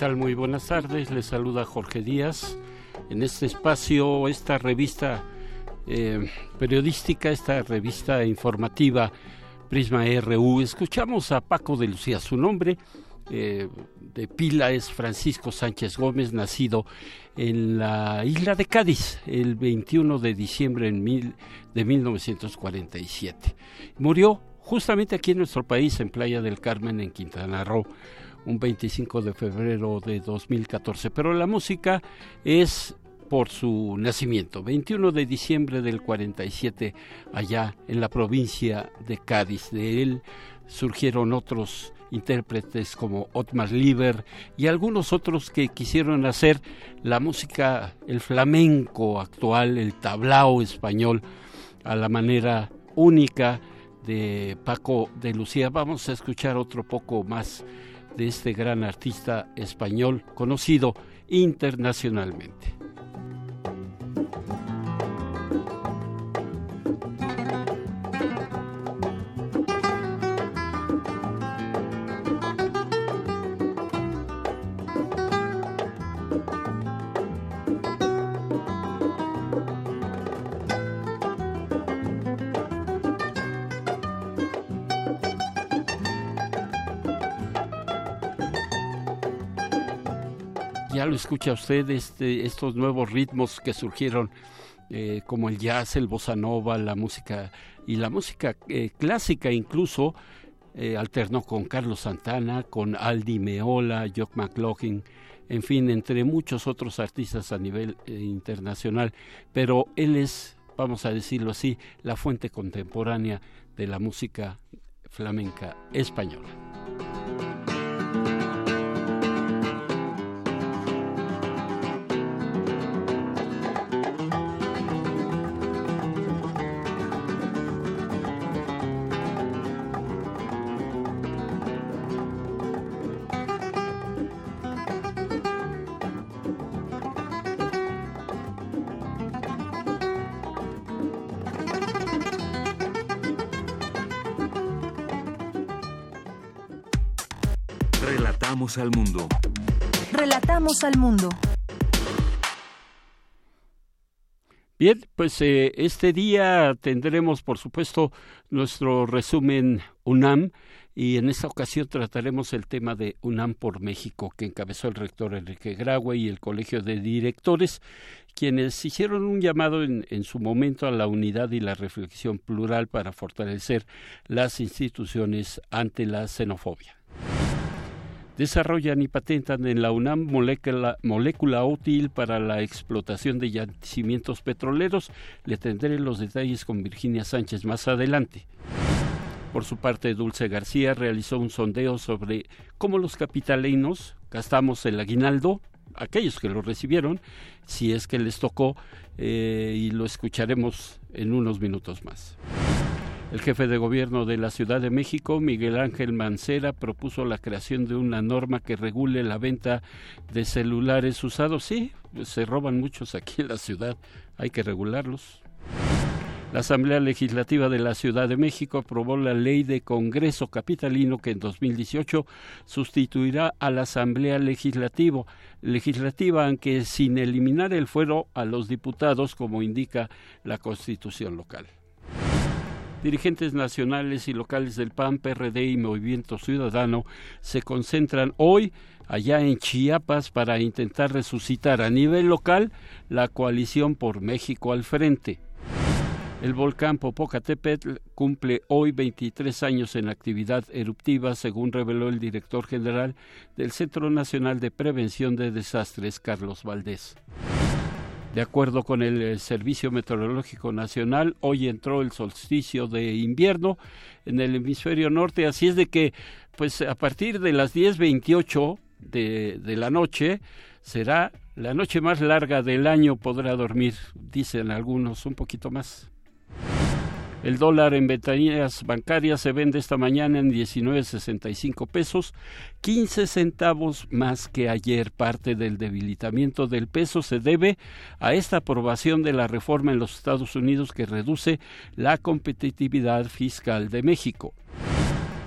Tal? Muy buenas tardes. Les saluda Jorge Díaz. En este espacio, esta revista eh, periodística, esta revista informativa Prisma RU, escuchamos a Paco de Lucía. Su nombre eh, de pila es Francisco Sánchez Gómez, nacido en la isla de Cádiz el 21 de diciembre mil, de 1947. Murió justamente aquí en nuestro país, en Playa del Carmen, en Quintana Roo un 25 de febrero de 2014, pero la música es por su nacimiento, 21 de diciembre del 47, allá en la provincia de Cádiz. De él surgieron otros intérpretes como Otmar Lieber y algunos otros que quisieron hacer la música, el flamenco actual, el tablao español, a la manera única de Paco de Lucía. Vamos a escuchar otro poco más de este gran artista español conocido internacionalmente. Escucha usted, este, estos nuevos ritmos que surgieron eh, como el jazz, el bossa nova, la música y la música eh, clásica incluso eh, alternó con Carlos Santana, con Aldi Meola, Jock McLaughlin, en fin, entre muchos otros artistas a nivel internacional, pero él es, vamos a decirlo así, la fuente contemporánea de la música flamenca española. Al mundo. Relatamos al mundo. Bien, pues eh, este día tendremos, por supuesto, nuestro resumen UNAM y en esta ocasión trataremos el tema de UNAM por México, que encabezó el rector Enrique Graue y el Colegio de Directores, quienes hicieron un llamado en, en su momento a la unidad y la reflexión plural para fortalecer las instituciones ante la xenofobia desarrollan y patentan en la UNAM molécula, útil para la explotación de yacimientos petroleros. Le tendré los detalles con Virginia Sánchez más adelante. Por su parte, Dulce García realizó un sondeo sobre cómo los capitalinos gastamos el aguinaldo, aquellos que lo recibieron, si es que les tocó, eh, y lo escucharemos en unos minutos más. El jefe de gobierno de la Ciudad de México, Miguel Ángel Mancera, propuso la creación de una norma que regule la venta de celulares usados. Sí, se roban muchos aquí en la ciudad, hay que regularlos. La Asamblea Legislativa de la Ciudad de México aprobó la ley de Congreso Capitalino que en 2018 sustituirá a la Asamblea Legislativa, legislativa aunque sin eliminar el fuero a los diputados como indica la Constitución local. Dirigentes nacionales y locales del PAN, PRD y Movimiento Ciudadano se concentran hoy allá en Chiapas para intentar resucitar a nivel local la coalición por México al frente. El volcán Popocatépetl cumple hoy 23 años en actividad eruptiva, según reveló el director general del Centro Nacional de Prevención de Desastres, Carlos Valdés. De acuerdo con el eh, Servicio Meteorológico Nacional, hoy entró el solsticio de invierno en el hemisferio norte, así es de que, pues a partir de las 10.28 de, de la noche, será la noche más larga del año, podrá dormir, dicen algunos, un poquito más. El dólar en ventanillas bancarias se vende esta mañana en 19.65 pesos, 15 centavos más que ayer. Parte del debilitamiento del peso se debe a esta aprobación de la reforma en los Estados Unidos que reduce la competitividad fiscal de México.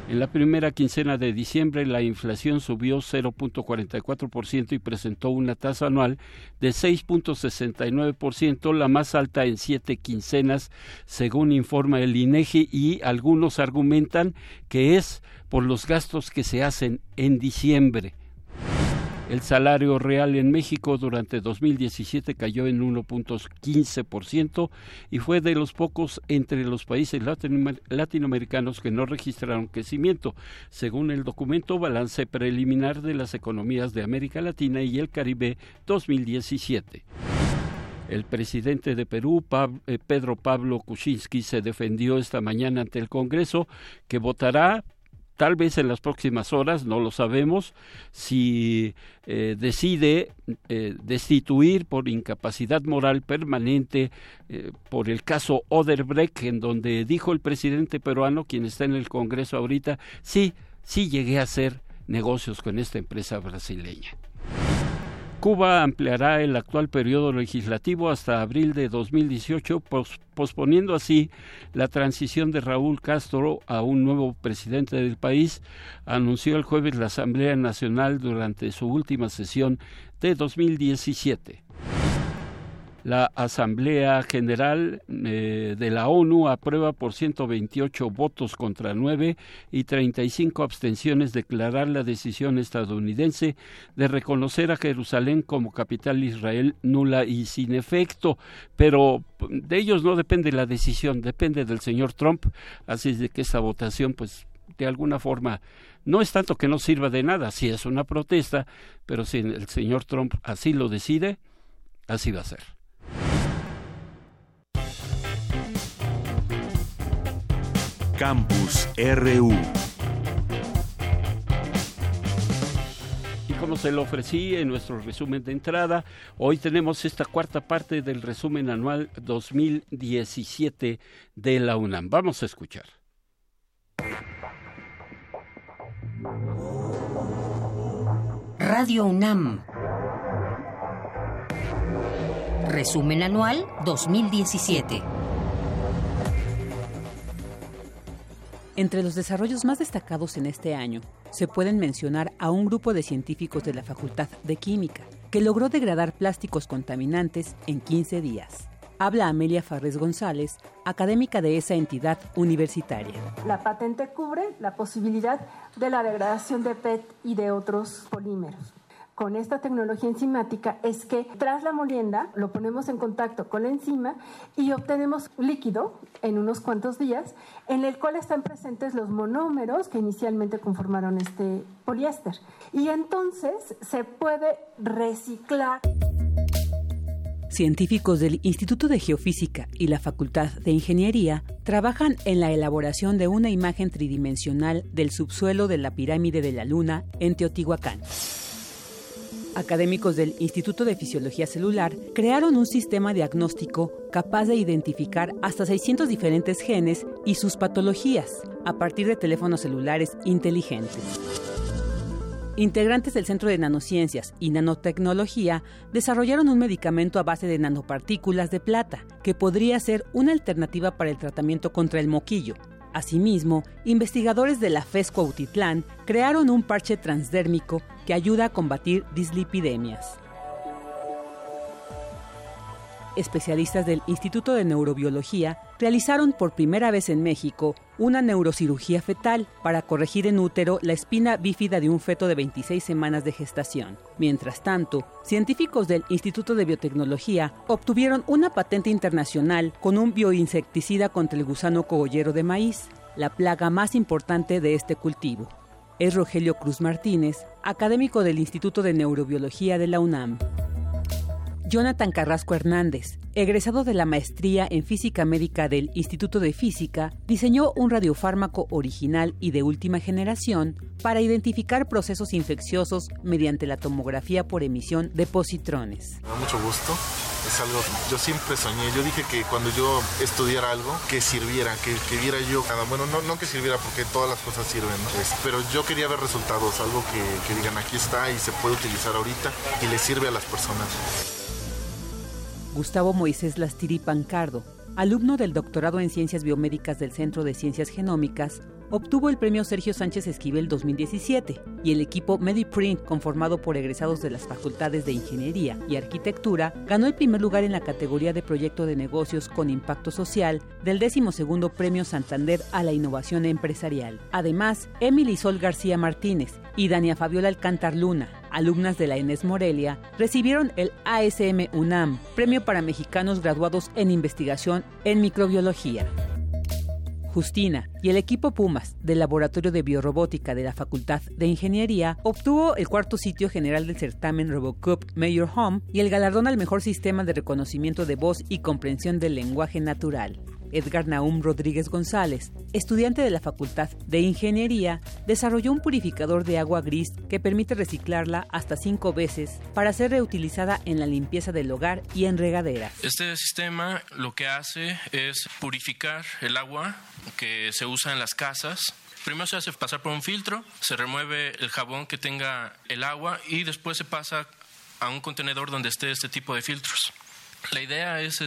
En la primera quincena de diciembre la inflación subió 0.44% y presentó una tasa anual de 6.69%, la más alta en siete quincenas, según informa el INEGI, y algunos argumentan que es por los gastos que se hacen en diciembre. El salario real en México durante 2017 cayó en 1.15% y fue de los pocos entre los países latinoamericanos que no registraron crecimiento, según el documento Balance Preliminar de las Economías de América Latina y el Caribe 2017. El presidente de Perú, eh, Pedro Pablo Kuczynski, se defendió esta mañana ante el Congreso que votará tal vez en las próximas horas, no lo sabemos, si eh, decide eh, destituir por incapacidad moral permanente eh, por el caso Oderbrecht, en donde dijo el presidente peruano, quien está en el Congreso ahorita, sí, sí llegué a hacer negocios con esta empresa brasileña. Cuba ampliará el actual periodo legislativo hasta abril de 2018, posponiendo así la transición de Raúl Castro a un nuevo presidente del país, anunció el jueves la Asamblea Nacional durante su última sesión de 2017. La Asamblea General eh, de la ONU aprueba por 128 votos contra 9 y 35 abstenciones declarar la decisión estadounidense de reconocer a Jerusalén como capital Israel nula y sin efecto. Pero de ellos no depende la decisión, depende del señor Trump. Así es de que esta votación, pues, de alguna forma, no es tanto que no sirva de nada, si es una protesta, pero si el señor Trump así lo decide, así va a ser. Campus RU. Y como se lo ofrecí en nuestro resumen de entrada, hoy tenemos esta cuarta parte del resumen anual 2017 de la UNAM. Vamos a escuchar. Radio UNAM. Resumen anual 2017. Entre los desarrollos más destacados en este año, se pueden mencionar a un grupo de científicos de la Facultad de Química, que logró degradar plásticos contaminantes en 15 días. Habla Amelia Farrés González, académica de esa entidad universitaria. La patente cubre la posibilidad de la degradación de PET y de otros polímeros con esta tecnología enzimática es que tras la molienda lo ponemos en contacto con la enzima y obtenemos líquido en unos cuantos días en el cual están presentes los monómeros que inicialmente conformaron este poliéster. Y entonces se puede reciclar. Científicos del Instituto de Geofísica y la Facultad de Ingeniería trabajan en la elaboración de una imagen tridimensional del subsuelo de la pirámide de la Luna en Teotihuacán. Académicos del Instituto de Fisiología Celular crearon un sistema diagnóstico capaz de identificar hasta 600 diferentes genes y sus patologías a partir de teléfonos celulares inteligentes. Integrantes del Centro de Nanociencias y Nanotecnología desarrollaron un medicamento a base de nanopartículas de plata que podría ser una alternativa para el tratamiento contra el moquillo, Asimismo, investigadores de la FESCO Autitlán crearon un parche transdérmico que ayuda a combatir dislipidemias. Especialistas del Instituto de Neurobiología realizaron por primera vez en México una neurocirugía fetal para corregir en útero la espina bífida de un feto de 26 semanas de gestación. Mientras tanto, científicos del Instituto de Biotecnología obtuvieron una patente internacional con un bioinsecticida contra el gusano cogollero de maíz, la plaga más importante de este cultivo. Es Rogelio Cruz Martínez, académico del Instituto de Neurobiología de la UNAM. Jonathan Carrasco Hernández, egresado de la maestría en física médica del Instituto de Física, diseñó un radiofármaco original y de última generación para identificar procesos infecciosos mediante la tomografía por emisión de positrones. Me da mucho gusto. Es algo, yo siempre soñé, yo dije que cuando yo estudiara algo, que sirviera, que, viera yo bueno, no, no que sirviera porque todas las cosas sirven, pero yo quería ver resultados, algo que, que digan aquí está y se puede utilizar ahorita y le sirve a las personas. Gustavo Moisés Lastiri Pancardo, alumno del doctorado en Ciencias Biomédicas del Centro de Ciencias Genómicas, obtuvo el premio Sergio Sánchez Esquivel 2017 y el equipo MediPrint, conformado por egresados de las facultades de Ingeniería y Arquitectura, ganó el primer lugar en la categoría de Proyecto de Negocios con Impacto Social del 12 Premio Santander a la Innovación Empresarial. Además, Emily Sol García Martínez y Dania Fabiola Alcántar Luna, alumnas de la ENES Morelia, recibieron el ASM UNAM, Premio para Mexicanos Graduados en Investigación en Microbiología. Justina y el equipo Pumas del Laboratorio de Biorrobótica de la Facultad de Ingeniería obtuvo el cuarto sitio general del certamen RoboCup Mayor Home y el galardón al mejor sistema de reconocimiento de voz y comprensión del lenguaje natural. Edgar Naum Rodríguez González, estudiante de la Facultad de Ingeniería, desarrolló un purificador de agua gris que permite reciclarla hasta cinco veces para ser reutilizada en la limpieza del hogar y en regaderas. Este sistema lo que hace es purificar el agua que se usa en las casas Primero se hace pasar por un filtro, se remueve el jabón que tenga el agua y después se pasa a un contenedor donde esté este tipo de filtros. La idea es,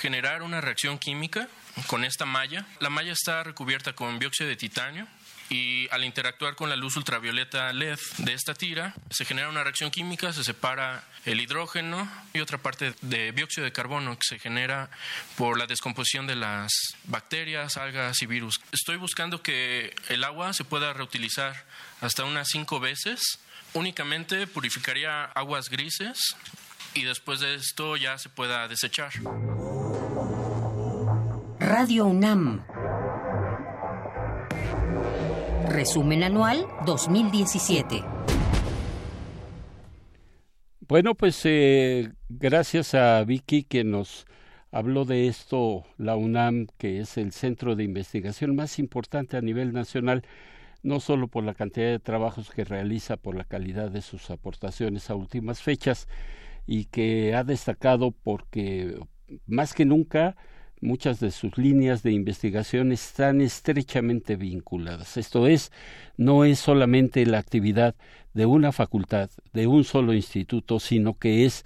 generar una reacción química con esta malla. La malla está recubierta con dióxido de titanio y al interactuar con la luz ultravioleta LED de esta tira, se genera una reacción química, se separa el hidrógeno y otra parte de dióxido de carbono que se genera por la descomposición de las bacterias, algas y virus. Estoy buscando que el agua se pueda reutilizar hasta unas cinco veces. Únicamente purificaría aguas grises y después de esto ya se pueda desechar. Radio UNAM. Resumen anual 2017. Bueno, pues eh, gracias a Vicky que nos habló de esto, la UNAM, que es el centro de investigación más importante a nivel nacional, no solo por la cantidad de trabajos que realiza, por la calidad de sus aportaciones a últimas fechas, y que ha destacado porque más que nunca muchas de sus líneas de investigación están estrechamente vinculadas. Esto es, no es solamente la actividad de una facultad, de un solo instituto, sino que es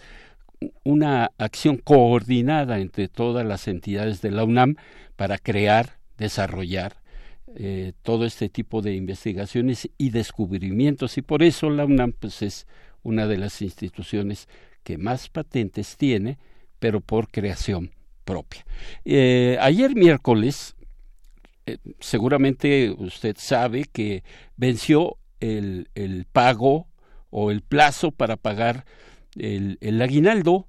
una acción coordinada entre todas las entidades de la UNAM para crear, desarrollar eh, todo este tipo de investigaciones y descubrimientos y por eso la UNAM pues, es una de las instituciones que más patentes tiene, pero por creación propia. Eh, ayer miércoles, eh, seguramente usted sabe que venció el, el, pago o el plazo para pagar el, el aguinaldo.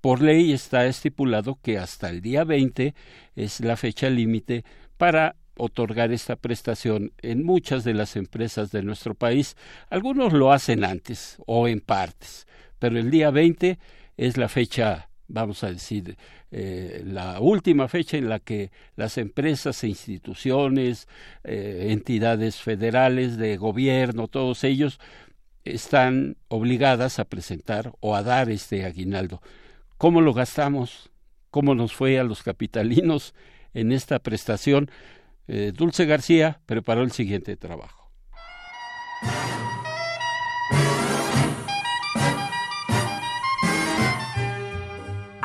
Por ley está estipulado que hasta el día 20 es la fecha límite para otorgar esta prestación en muchas de las empresas de nuestro país. Algunos lo hacen antes o en partes pero el día 20 es la fecha, vamos a decir, eh, la última fecha en la que las empresas e instituciones, eh, entidades federales de gobierno, todos ellos están obligadas a presentar o a dar este aguinaldo. ¿Cómo lo gastamos? ¿Cómo nos fue a los capitalinos en esta prestación? Eh, Dulce García preparó el siguiente trabajo.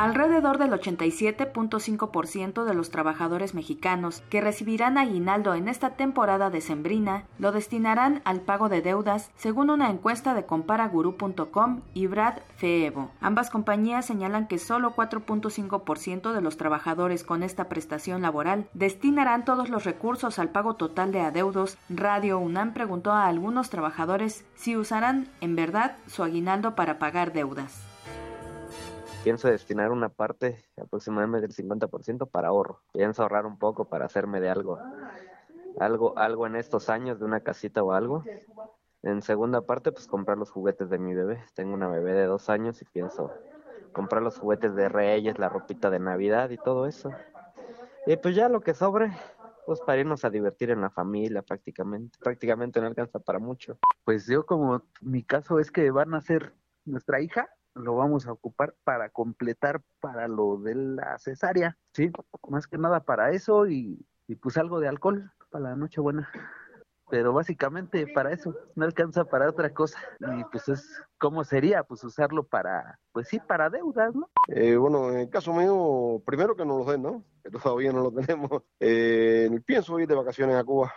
Alrededor del 87.5% de los trabajadores mexicanos que recibirán aguinaldo en esta temporada decembrina lo destinarán al pago de deudas, según una encuesta de comparaguru.com y Brad Feevo. Ambas compañías señalan que solo 4.5% de los trabajadores con esta prestación laboral destinarán todos los recursos al pago total de adeudos. Radio UNAM preguntó a algunos trabajadores si usarán en verdad su aguinaldo para pagar deudas pienso destinar una parte, aproximadamente del 50% para ahorro. Pienso ahorrar un poco para hacerme de algo, algo, algo en estos años, de una casita o algo. En segunda parte, pues comprar los juguetes de mi bebé. Tengo una bebé de dos años y pienso comprar los juguetes de Reyes, la ropita de Navidad y todo eso. Y pues ya lo que sobre, pues para irnos a divertir en la familia prácticamente. Prácticamente no alcanza para mucho. Pues yo como mi caso es que van a ser nuestra hija, lo vamos a ocupar para completar para lo de la cesárea, sí, más que nada para eso y, y pues algo de alcohol para la noche buena. Pero básicamente para eso, no alcanza para otra cosa. Y pues es, ¿cómo sería? Pues usarlo para, pues sí, para deudas, ¿no? Eh, bueno, en el caso mío, primero que no lo den, ¿no? Que todavía no lo tenemos. Eh, pienso ir de vacaciones a Cuba,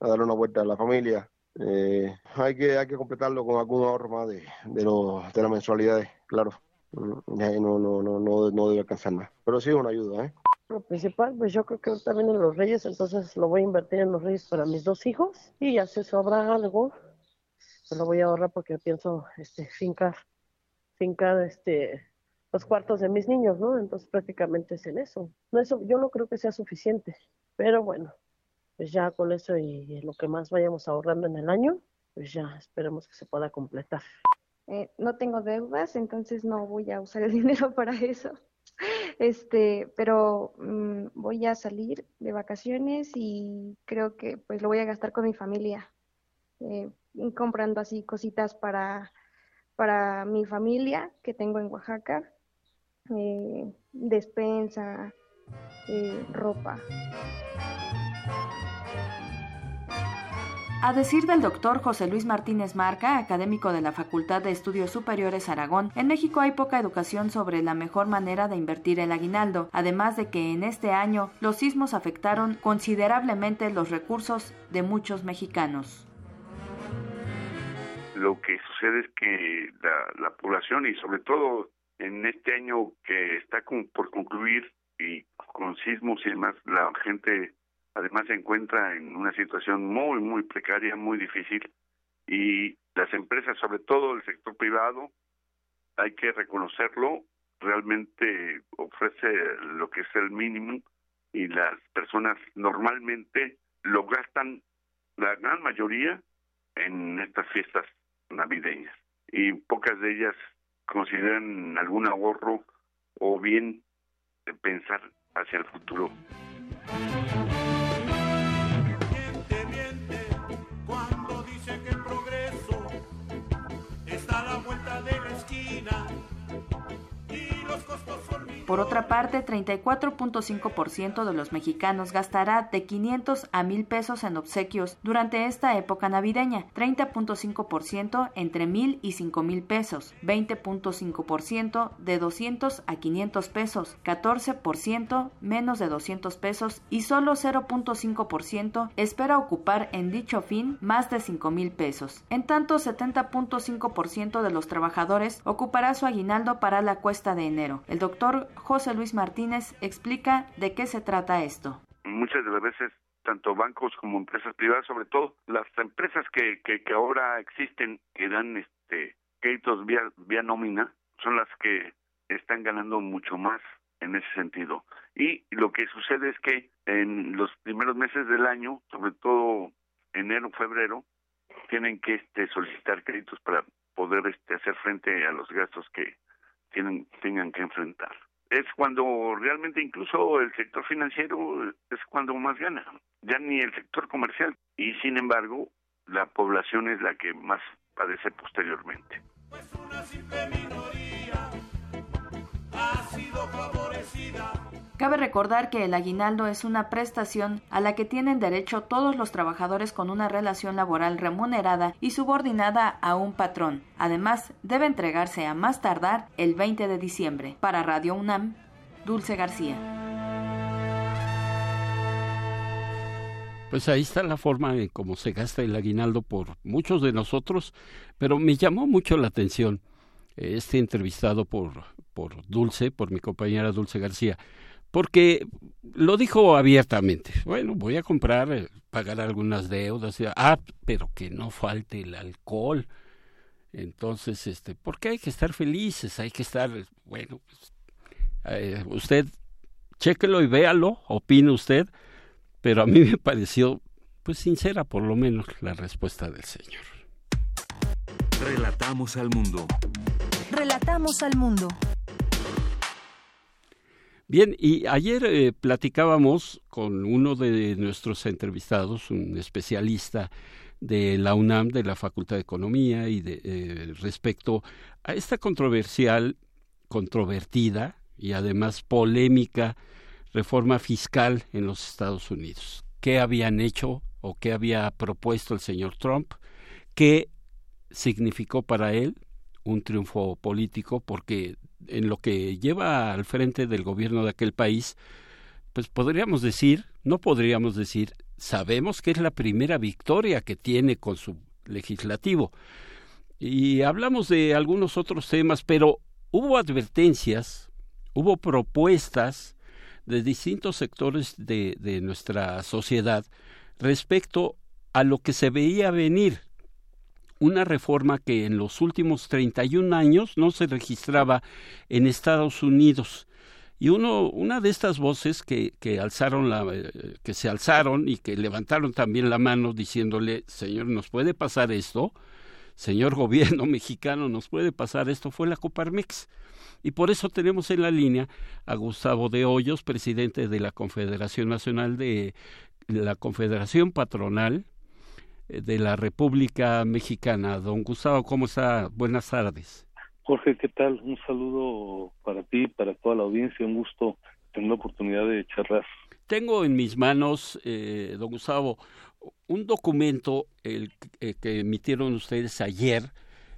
a darle una vuelta a la familia, eh, hay, que, hay que completarlo con algún ahorro más de, de, lo, de las mensualidades, claro. Mm, no, no, no, no, debe alcanzar más. Pero sí es una ayuda, ¿eh? Lo principal, pues yo creo que también en los Reyes, entonces lo voy a invertir en los Reyes para mis dos hijos y ya si sobra algo, pues lo voy a ahorrar porque pienso este, fincar, fincar este, los cuartos de mis niños, ¿no? Entonces prácticamente es en eso. No eso yo no creo que sea suficiente, pero bueno, pues ya con eso y lo que más vayamos ahorrando en el año, pues ya esperemos que se pueda completar. Eh, no tengo deudas, entonces no voy a usar el dinero para eso. Este, pero mm, voy a salir de vacaciones y creo que pues lo voy a gastar con mi familia, eh, comprando así cositas para, para mi familia que tengo en Oaxaca, eh, despensa, ropa. A decir del doctor José Luis Martínez Marca, académico de la Facultad de Estudios Superiores Aragón, en México hay poca educación sobre la mejor manera de invertir el aguinaldo, además de que en este año los sismos afectaron considerablemente los recursos de muchos mexicanos. Lo que sucede es que la, población y sobre todo en este año que está por concluir y con sismos y demás, la gente además se encuentra en una situación muy, muy precaria, muy difícil, y las empresas, sobre todo el sector privado, hay que reconocerlo, realmente ofrece lo que es el mínimo y las personas normalmente lo gastan, la gran mayoría, en estas fiestas navideñas. Y pocas de ellas consideran algún ahorro o bien pensar hacia el futuro. Por otra parte, 34.5% de los mexicanos gastará de 500 a 1000 pesos en obsequios durante esta época navideña, 30.5% entre 1000 y 5000 pesos, 20.5% de 200 a 500 pesos, 14% menos de 200 pesos y solo 0.5% espera ocupar en dicho fin más de 5000 pesos. En tanto, 70.5% de los trabajadores ocupará su aguinaldo para la cuesta de enero. El doctor José Luis Martínez explica de qué se trata esto. Muchas de las veces tanto bancos como empresas privadas, sobre todo las empresas que, que, ahora existen, que dan este créditos vía, vía nómina, son las que están ganando mucho más en ese sentido. Y lo que sucede es que en los primeros meses del año, sobre todo enero, febrero, tienen que este, solicitar créditos para poder este, hacer frente a los gastos que tienen, tengan que enfrentar es cuando realmente incluso el sector financiero es cuando más gana, ya ni el sector comercial. Y sin embargo, la población es la que más padece posteriormente. Pues una simple Cabe recordar que el aguinaldo es una prestación a la que tienen derecho todos los trabajadores con una relación laboral remunerada y subordinada a un patrón. Además, debe entregarse a más tardar el 20 de diciembre. Para Radio UNAM, Dulce García. Pues ahí está la forma en cómo se gasta el aguinaldo por muchos de nosotros, pero me llamó mucho la atención este entrevistado por, por Dulce, por mi compañera Dulce García, porque lo dijo abiertamente. Bueno, voy a comprar, eh, pagar algunas deudas, ah, pero que no falte el alcohol. Entonces, este, porque hay que estar felices, hay que estar, bueno, pues, eh, usted chéquelo y véalo, opine usted, pero a mí me pareció, pues sincera por lo menos, la respuesta del señor. Relatamos al mundo. Relatamos al mundo. Bien, y ayer eh, platicábamos con uno de nuestros entrevistados, un especialista de la UNAM, de la Facultad de Economía, y de, eh, respecto a esta controversial, controvertida y además polémica reforma fiscal en los Estados Unidos. ¿Qué habían hecho o qué había propuesto el señor Trump? ¿Qué significó para él un triunfo político? Porque en lo que lleva al frente del gobierno de aquel país, pues podríamos decir, no podríamos decir, sabemos que es la primera victoria que tiene con su legislativo. Y hablamos de algunos otros temas, pero hubo advertencias, hubo propuestas de distintos sectores de, de nuestra sociedad respecto a lo que se veía venir una reforma que en los últimos 31 años no se registraba en Estados Unidos. Y uno, una de estas voces que, que, alzaron la, eh, que se alzaron y que levantaron también la mano diciéndole, Señor, ¿nos puede pasar esto? Señor gobierno mexicano, ¿nos puede pasar esto? Fue la Coparmex. Y por eso tenemos en la línea a Gustavo de Hoyos, presidente de la Confederación Nacional de la Confederación Patronal de la República Mexicana. Don Gustavo, ¿cómo está? Buenas tardes. Jorge, ¿qué tal? Un saludo para ti, para toda la audiencia. Un gusto tener la oportunidad de charlar. Tengo en mis manos, eh, don Gustavo, un documento el, eh, que emitieron ustedes ayer,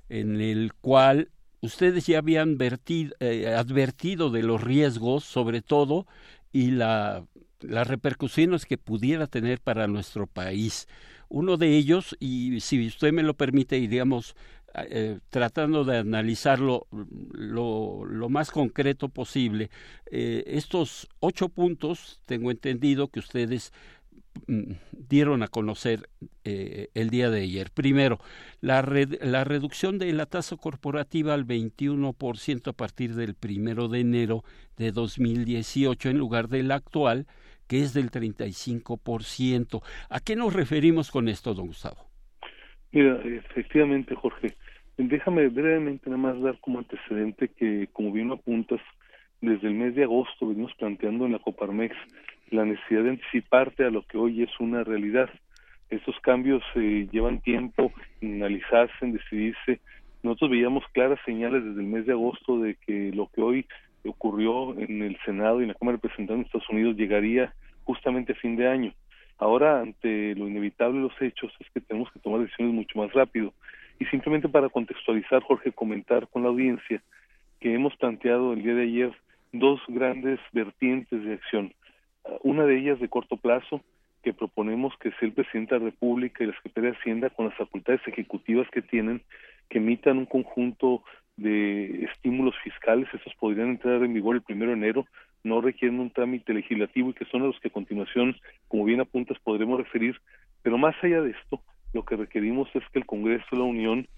en el cual ustedes ya habían eh, advertido de los riesgos, sobre todo, y la, las repercusiones que pudiera tener para nuestro país. Uno de ellos, y si usted me lo permite, iríamos eh, tratando de analizarlo lo, lo más concreto posible. Eh, estos ocho puntos, tengo entendido que ustedes Mm, dieron a conocer eh, el día de ayer. Primero, la, la reducción de la tasa corporativa al 21% a partir del primero de enero de 2018 en lugar del actual, que es del 35%. ¿A qué nos referimos con esto, don Gustavo? Mira, efectivamente, Jorge, déjame brevemente nada más dar como antecedente que, como bien apuntas, desde el mes de agosto venimos planteando en la Coparmex la necesidad de anticiparte a lo que hoy es una realidad. Estos cambios eh, llevan tiempo en analizarse, decidirse. Nosotros veíamos claras señales desde el mes de agosto de que lo que hoy ocurrió en el Senado y en la Cámara de Representantes de Estados Unidos llegaría justamente a fin de año. Ahora, ante lo inevitable de los hechos, es que tenemos que tomar decisiones mucho más rápido. Y simplemente para contextualizar, Jorge, comentar con la audiencia que hemos planteado el día de ayer dos grandes vertientes de acción. Una de ellas de corto plazo, que proponemos que sea el presidente de la República y la Secretaría de Hacienda, con las facultades ejecutivas que tienen, que emitan un conjunto de estímulos fiscales. Estos podrían entrar en vigor el primero de enero, no requieren un trámite legislativo y que son los que a continuación, como bien apuntas, podremos referir. Pero más allá de esto, lo que requerimos es que el Congreso de la Unión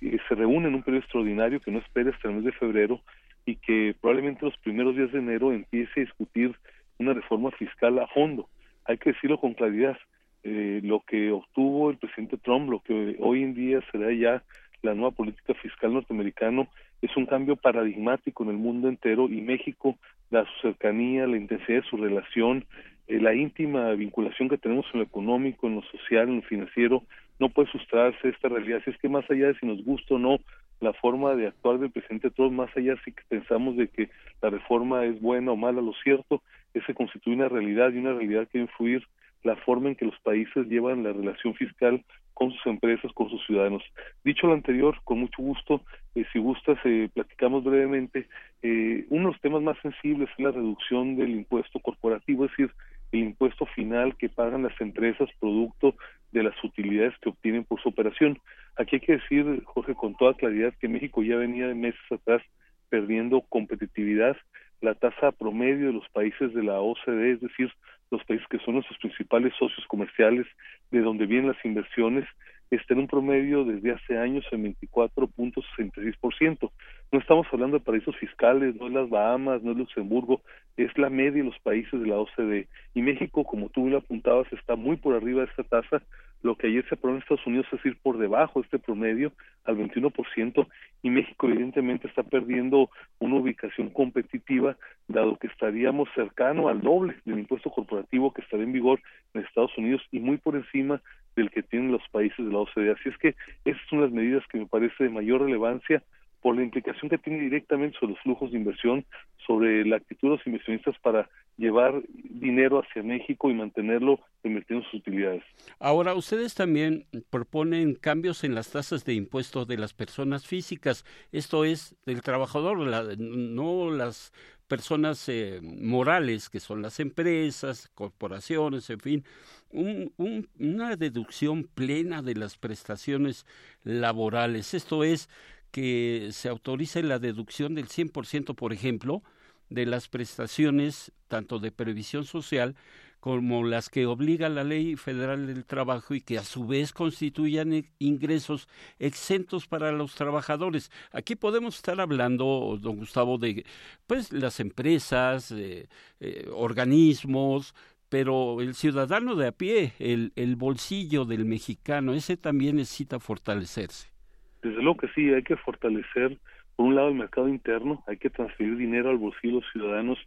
eh, se reúna en un periodo extraordinario que no espere hasta el mes de febrero y que probablemente los primeros días de enero empiece a discutir una reforma fiscal a fondo. Hay que decirlo con claridad. Eh, lo que obtuvo el presidente Trump, lo que hoy en día será ya la nueva política fiscal norteamericana, es un cambio paradigmático en el mundo entero y México, da su cercanía, la intensidad de su relación, eh, la íntima vinculación que tenemos en lo económico, en lo social, en lo financiero, no puede sustraerse esta realidad. Así es que más allá de si nos gusta o no la forma de actuar del presidente Trump, más allá si pensamos de que la reforma es buena o mala, lo cierto que se constituye una realidad y una realidad que va influir la forma en que los países llevan la relación fiscal con sus empresas, con sus ciudadanos. Dicho lo anterior, con mucho gusto, eh, si gustas, eh, platicamos brevemente. Eh, uno de los temas más sensibles es la reducción del impuesto corporativo, es decir, el impuesto final que pagan las empresas producto de las utilidades que obtienen por su operación. Aquí hay que decir, Jorge, con toda claridad que México ya venía de meses atrás perdiendo competitividad. La tasa promedio de los países de la OCDE, es decir, los países que son nuestros principales socios comerciales, de donde vienen las inversiones, está en un promedio desde hace años en 24.66%. No estamos hablando de paraísos fiscales, no es las Bahamas, no es Luxemburgo, es la media de los países de la OCDE. Y México, como tú lo apuntabas, está muy por arriba de esta tasa. Lo que ayer se aprobó en Estados Unidos es ir por debajo de este promedio al 21% y México evidentemente está perdiendo una ubicación competitiva dado que estaríamos cercano al doble del impuesto corporativo que estaría en vigor en Estados Unidos y muy por encima del que tienen los países de la OCDE. Así es que esas son las medidas que me parece de mayor relevancia por la implicación que tiene directamente sobre los flujos de inversión, sobre la actitud de los inversionistas para llevar dinero hacia México y mantenerlo invirtiendo sus utilidades. Ahora, ustedes también proponen cambios en las tasas de impuestos de las personas físicas, esto es, del trabajador, no las personas eh, morales, que son las empresas, corporaciones, en fin, una deducción plena de las prestaciones laborales. Esto es que se autorice la deducción del 100%, por ejemplo, de las prestaciones tanto de previsión social como las que obliga la Ley Federal del Trabajo y que a su vez constituyan e, ingresos exentos para los trabajadores. Aquí podemos estar hablando, don Gustavo, de pues las empresas, eh, eh, organismos, pero el ciudadano de a pie, el, el bolsillo del mexicano, ese también necesita fortalecerse. Desde luego que sí, hay que fortalecer por un lado el mercado interno, hay que transferir dinero al bolsillo de los ciudadanos,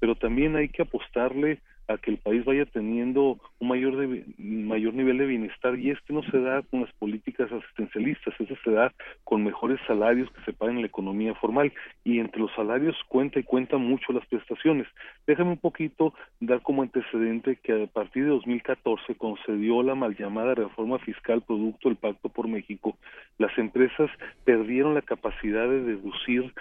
pero también hay que apostarle a que el país vaya teniendo un mayor de, mayor nivel de bienestar y este no se da con las políticas asistencialistas, eso se da con mejores salarios que se pagan en la economía formal y entre los salarios cuenta y cuenta mucho las prestaciones. Déjame un poquito dar como antecedente que a partir de 2014 concedió la mal llamada reforma fiscal producto del Pacto por México, las empresas perdieron la capacidad de deducir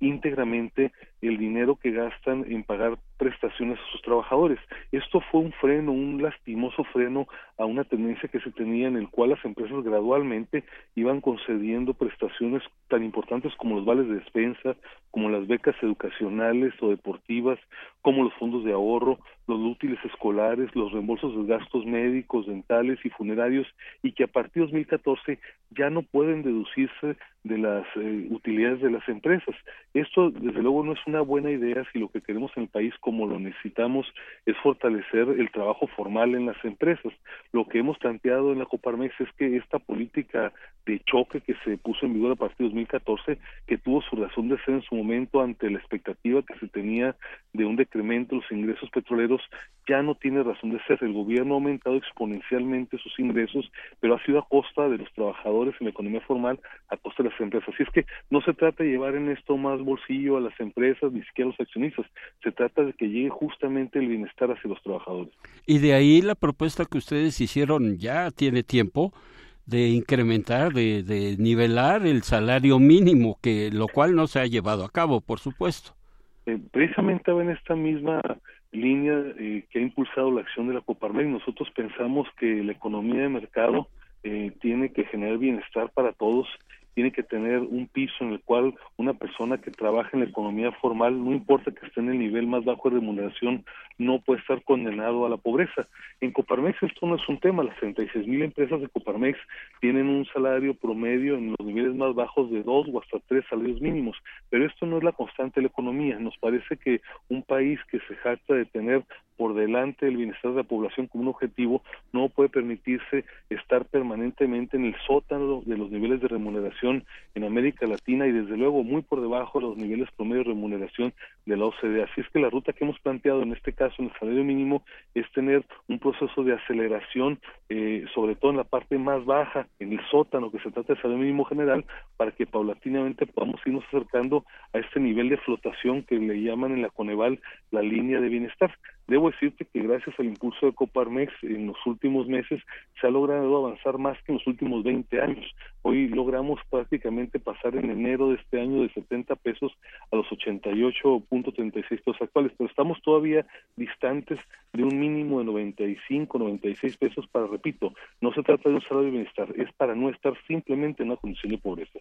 íntegramente el dinero que gastan en pagar prestaciones a sus trabajadores. Esto fue un freno, un lastimoso freno a una tendencia que se tenía en el cual las empresas gradualmente iban concediendo prestaciones tan importantes como los vales de despensa, como las becas educacionales o deportivas, como los fondos de ahorro, los útiles escolares, los reembolsos de gastos médicos, dentales y funerarios, y que a partir de 2014 ya no pueden deducirse de las eh, utilidades de las empresas. Esto, desde luego, no es una buena idea si lo que queremos en el país, como lo necesitamos, es fortalecer el trabajo formal en las empresas. Lo que hemos planteado en la Coparmex es que esta política de choque que se puso en vigor a partir de 2014, que tuvo su razón de ser en su momento ante la expectativa que se tenía de un decremento de los ingresos petroleros, ya no tiene razón de ser. El gobierno ha aumentado exponencialmente sus ingresos, pero ha sido a costa de los trabajadores en la economía formal, a costa de las empresas. Así es que no se trata de llevar en esto más bolsillo a las empresas, ni siquiera los accionistas. Se trata de que llegue justamente el bienestar hacia los trabajadores. Y de ahí la propuesta que ustedes hicieron ya tiene tiempo de incrementar, de, de nivelar el salario mínimo, que lo cual no se ha llevado a cabo, por supuesto. Eh, precisamente en esta misma línea eh, que ha impulsado la acción de la Coparmex, nosotros pensamos que la economía de mercado eh, tiene que generar bienestar para todos tiene que tener un piso en el cual una persona que trabaja en la economía formal, no importa que esté en el nivel más bajo de remuneración, no puede estar condenado a la pobreza. En Coparmex esto no es un tema, las 36 mil empresas de Coparmex tienen un salario promedio en los niveles más bajos de dos o hasta tres salarios mínimos, pero esto no es la constante de la economía. Nos parece que un país que se jacta de tener por delante del bienestar de la población como un objetivo, no puede permitirse estar permanentemente en el sótano de los niveles de remuneración en América Latina y desde luego muy por debajo de los niveles promedio de remuneración de la OCDE. Así es que la ruta que hemos planteado en este caso en el salario mínimo es tener un proceso de aceleración, eh, sobre todo en la parte más baja, en el sótano que se trata de salario mínimo general, para que paulatinamente podamos irnos acercando a este nivel de flotación que le llaman en la Coneval la línea de bienestar. Debo decirte que gracias al impulso de Coparmex en los últimos meses se ha logrado avanzar más que en los últimos 20 años. Hoy logramos prácticamente pasar en enero de este año de 70 pesos a los 88.36 pesos actuales, pero estamos todavía distantes de un mínimo de 95, 96 pesos para, repito, no se trata de un salario de bienestar, es para no estar simplemente en una condición de pobreza.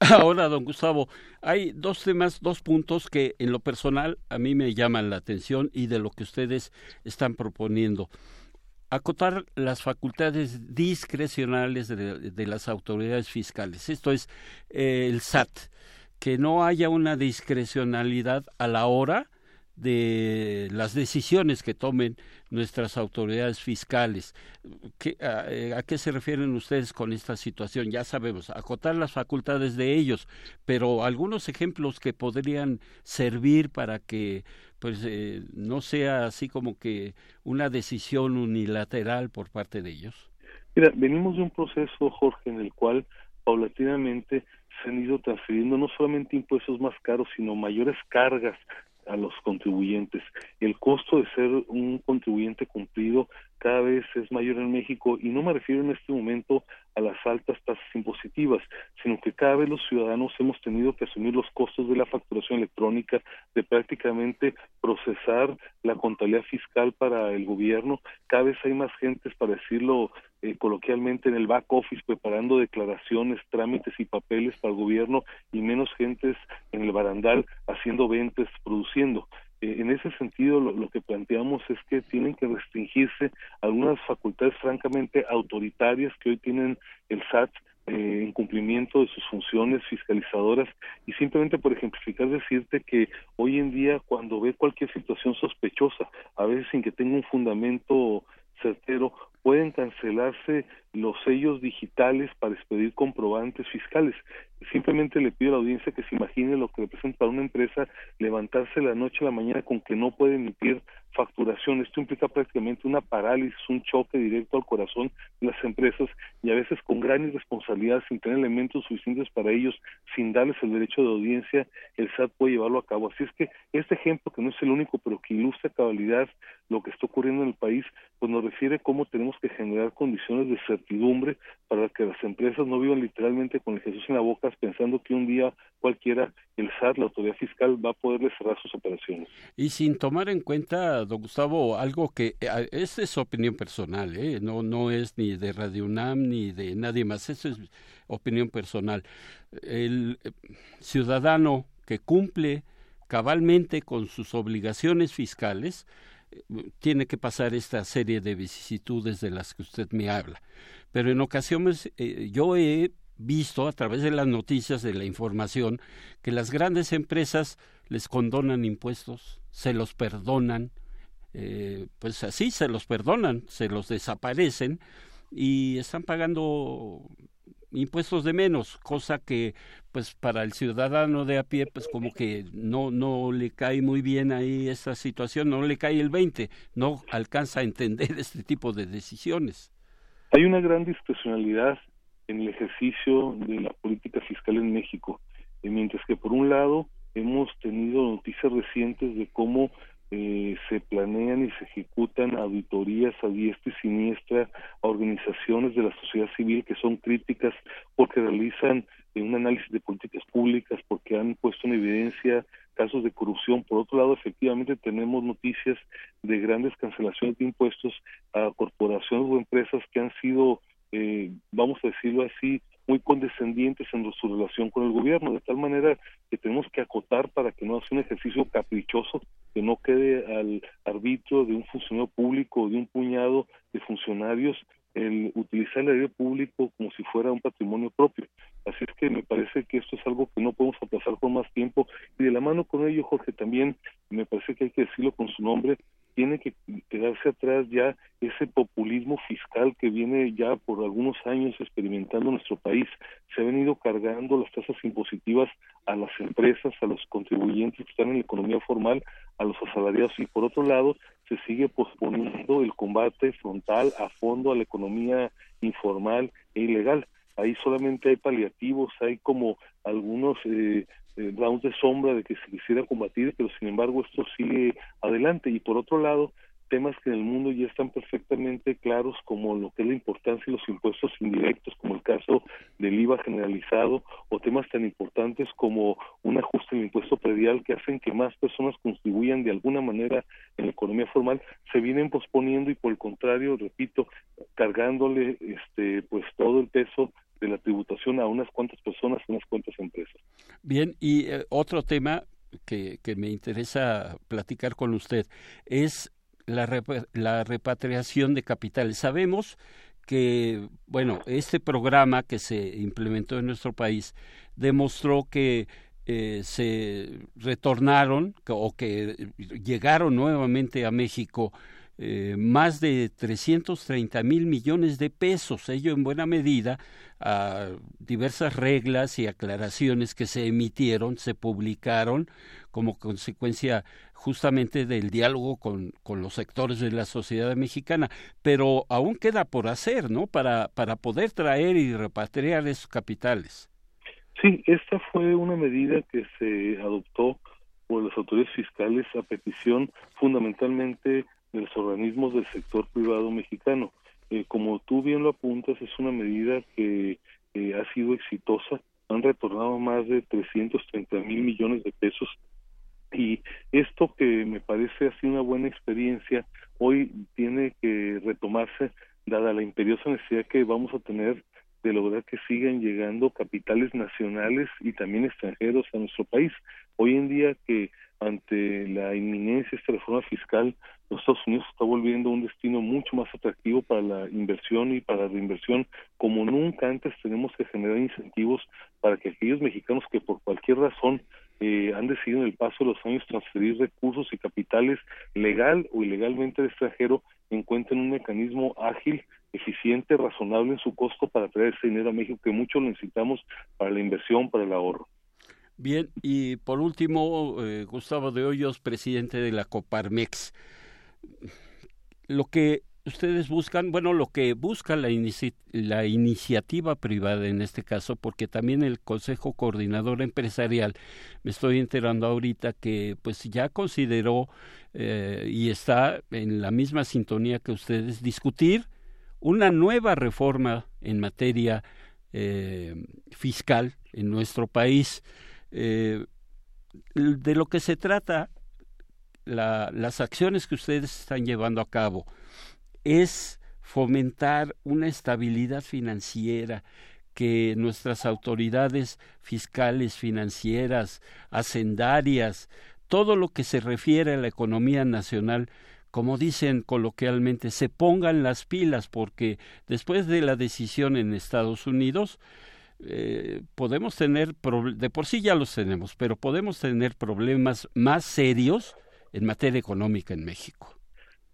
Ahora, don Gustavo, hay dos temas, dos puntos que en lo personal a mí me llaman la atención y de lo que ustedes están proponiendo. Acotar las facultades discrecionales de, las autoridades fiscales. Esto es eh, el SAT. Que no haya una discrecionalidad a la hora de las decisiones que tomen nuestras autoridades fiscales. a, a, qué se refieren ustedes con esta situación? Ya sabemos, acotar las facultades de ellos, pero algunos ejemplos que podrían servir para que pues eh, no sea así como que una decisión unilateral por parte de ellos. Mira, venimos de un proceso, Jorge, en el cual paulatinamente se han ido transfiriendo no solamente impuestos más caros, sino mayores cargas a los contribuyentes. El costo de ser un contribuyente cumplido cada vez es mayor en México y no me refiero en este momento a las altas tasas impositivas, sino que cada vez los ciudadanos hemos tenido que asumir los costos de la facturación electrónica, de prácticamente procesar la contabilidad fiscal para el gobierno. Cada vez hay más gentes, para decirlo eh, coloquialmente, en el back office preparando declaraciones, trámites y papeles para el gobierno y menos gentes en el barandal haciendo ventas, produciendo. Eh, en ese sentido, lo, que planteamos es que tienen que restringirse algunas facultades francamente autoritarias que hoy tienen el SAT eh, en cumplimiento de sus funciones fiscalizadoras y simplemente por ejemplificar decirte que hoy en día cuando ve cualquier situación sospechosa, a veces sin que tenga un fundamento certero, pueden cancelarse los sellos digitales para expedir comprobantes fiscales. Simplemente le pido a la audiencia que se imagine lo que representa para una empresa levantarse la noche a la mañana con que no puede emitir facturación. Esto implica prácticamente una parálisis, un choque directo al corazón de las empresas y a veces con gran irresponsabilidad, sin tener elementos suficientes para ellos, sin darles el derecho de audiencia, el SAT puede llevarlo a cabo. Así es que este ejemplo, que no es el único, pero que ilustra cabalidad lo que está ocurriendo en el país, pues nos refiere cómo tenemos que generar condiciones de certidumbre para que las empresas no vivan literalmente con el Jesús en la boca pensando que un día cualquiera el SAT, la autoridad fiscal, va a poderle cerrar sus operaciones. Y sin tomar en cuenta, don Gustavo, algo que eh, es, es opinión personal, ¿eh? no, no es ni de Radio UNAM ni de nadie más, eso es opinión personal. El eh, ciudadano que cumple cabalmente con sus obligaciones fiscales, tiene que pasar esta serie de vicisitudes de las que usted me habla. Pero en ocasiones yo he visto a través de las noticias, de la información, que las grandes empresas les condonan impuestos, se los perdonan, eh, pues así se los perdonan, se los desaparecen y están pagando impuestos de menos, cosa que pues para el ciudadano de a pie pues como que no no le cae muy bien ahí esa situación, no le cae el 20, no alcanza a entender este tipo de decisiones. Hay una gran discrecionalidad en el ejercicio de la política fiscal en México, mientras que por un lado hemos tenido noticias recientes de cómo eh, se planean y se ejecutan auditorías a diestra y siniestra a organizaciones de la sociedad civil que son críticas porque realizan eh, un análisis de políticas públicas, porque han puesto en evidencia casos de corrupción. Por otro lado, efectivamente tenemos noticias de grandes cancelaciones de impuestos a corporaciones o empresas que han sido, eh, vamos a decirlo así, muy condescendientes en su relación con el gobierno, de tal manera que tenemos que acotar para que no sea un ejercicio caprichoso, que no quede al arbitrio de un funcionario público o de un puñado de funcionarios el utilizar el aire público como si fuera un patrimonio propio. Así es que me parece que esto es algo que no podemos aplazar por más tiempo y de la mano con ello, Jorge, también me parece que hay que decirlo con su nombre, tiene que quedarse atrás ya ese populismo fiscal que viene ya por algunos años experimentando nuestro país. Se han venido cargando las tasas impositivas a las empresas, a los contribuyentes que están en la economía formal, a los asalariados y por otro lado se sigue posponiendo el combate frontal a fondo a la economía informal e ilegal. Ahí solamente hay paliativos, hay como algunos eh, eh, rounds de sombra de que se quisiera combatir, pero sin embargo esto sigue adelante. Y por otro lado, temas que en el mundo ya están perfectamente claros, como lo que es la importancia de los impuestos indirectos, como el caso del IVA generalizado, o temas tan importantes como un ajuste en el impuesto predial que hacen que más personas contribuyan de alguna manera en la economía formal, se vienen posponiendo y por el contrario, repito, cargándole este pues todo el peso de la tributación a unas cuantas personas, unas cuantas empresas. Bien, y eh, otro tema que, que me interesa platicar con usted es la, la repatriación de capitales. Sabemos que, bueno, este programa que se implementó en nuestro país demostró que eh, se retornaron o que llegaron nuevamente a México eh, más de 330 mil millones de pesos, ello en buena medida a diversas reglas y aclaraciones que se emitieron, se publicaron como consecuencia justamente del diálogo con, con los sectores de la sociedad mexicana, pero aún queda por hacer, ¿no? Para, para poder traer y repatriar esos capitales. Sí, esta fue una medida que se adoptó por las autoridades fiscales a petición fundamentalmente de los organismos del sector privado mexicano. Eh, como tú bien lo apuntas, es una medida que eh, ha sido exitosa. Han retornado más de 330 mil millones de pesos y esto que me parece así una buena experiencia, hoy tiene que retomarse dada la imperiosa necesidad que vamos a tener de lograr que sigan llegando capitales nacionales y también extranjeros a nuestro país. Hoy en día que ante la inminencia de esta reforma fiscal, los Estados Unidos está volviendo un destino mucho más atractivo para la inversión y para la reinversión, como nunca antes tenemos que generar incentivos para que aquellos mexicanos que por cualquier razón eh, han decidido en el paso de los años transferir recursos y capitales legal o ilegalmente al extranjero encuentren un mecanismo ágil, eficiente, razonable en su costo para traer ese dinero a México que mucho lo necesitamos para la inversión, para el ahorro. Bien, y por último, eh, Gustavo de Hoyos, presidente de la Coparmex. Lo que ustedes buscan, bueno, lo que busca la, iniciativa privada en este caso, porque también el Consejo Coordinador Empresarial, me estoy enterando ahorita que pues ya consideró eh, y está en la misma sintonía que ustedes discutir una nueva reforma en materia eh, fiscal en nuestro país. Eh, de lo que se trata, la, las acciones que ustedes están llevando a cabo, es fomentar una estabilidad financiera, que nuestras autoridades fiscales, financieras, hacendarias, todo lo que se refiere a la economía nacional, como dicen coloquialmente, se pongan las pilas, porque después de la decisión en Estados Unidos, eh, podemos tener, de por sí ya los tenemos, pero podemos tener problemas más serios en materia económica en México.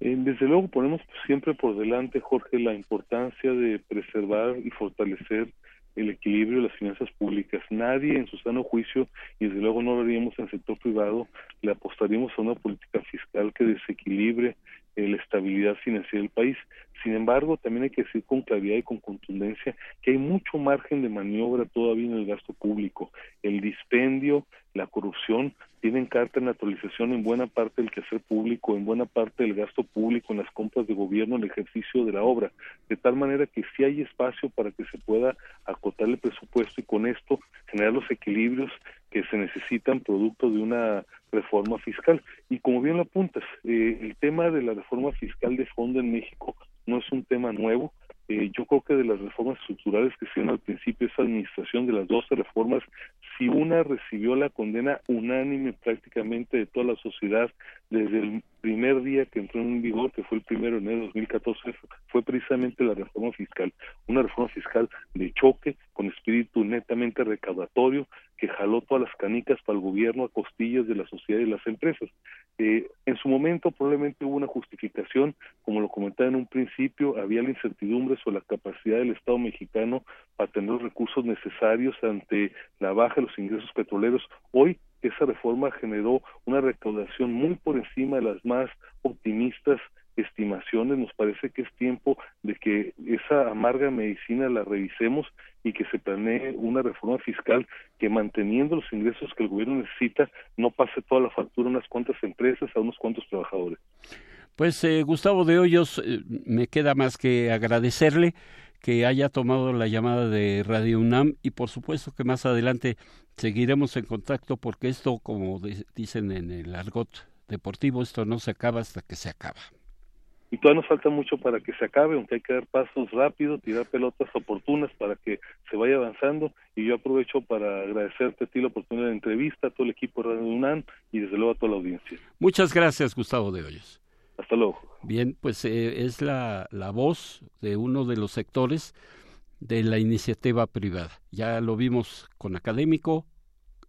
Eh, desde luego ponemos siempre por delante, Jorge, la importancia de preservar y fortalecer el equilibrio de las finanzas públicas. Nadie en su sano juicio, y desde luego no lo haríamos en el sector privado, le apostaríamos a una política fiscal que desequilibre la estabilidad financiera del país. Sin embargo, también hay que decir con claridad y con contundencia que hay mucho margen de maniobra todavía en el gasto público. El dispendio, la corrupción tienen carta de naturalización en buena parte del quehacer público, en buena parte del gasto público, en las compras de gobierno, en el ejercicio de la obra, de tal manera que sí hay espacio para que se pueda acotar el presupuesto y con esto generar los equilibrios que se necesitan producto de una reforma fiscal. Y como bien lo apuntas, eh, el tema de la reforma fiscal de fondo en México no es un tema nuevo. Eh, yo creo que de las reformas estructurales que se al principio esa administración de las 12 reformas, si una recibió la condena unánime prácticamente de toda la sociedad desde el primer día que entró en vigor, que fue el primero de enero de 2014, fue precisamente la reforma fiscal, una reforma fiscal de choque, con espíritu netamente recaudatorio, que jaló todas las canicas para el gobierno a costillas de la sociedad y las empresas. Eh, en su momento probablemente hubo una justificación, como lo comentaba en un principio, había la incertidumbre sobre la capacidad del Estado mexicano para tener los recursos necesarios ante la baja de los ingresos petroleros. Hoy esa reforma generó una recaudación muy por encima de las más optimistas estimaciones, nos parece que es tiempo de que esa amarga medicina la revisemos y que se planee una reforma fiscal que manteniendo los ingresos que el gobierno necesita no pase toda la factura a unas cuantas empresas, a unos cuantos trabajadores. Pues eh, Gustavo de Hoyos, eh, me queda más que agradecerle que haya tomado la llamada de Radio UNAM y por supuesto que más adelante seguiremos en contacto porque esto, como dicen en el argot deportivo, esto no se acaba hasta que se acaba y todavía nos falta mucho para que se acabe, aunque hay que dar pasos rápidos, tirar pelotas oportunas para que se vaya avanzando y yo aprovecho para agradecerte a ti la oportunidad de entrevista, a todo el equipo de Radio UNAM y desde luego a toda la audiencia. Muchas gracias, Gustavo de Hoyos. Hasta luego. Bien, pues eh, es la, la voz de uno de los sectores de la iniciativa privada. Ya lo vimos con académico,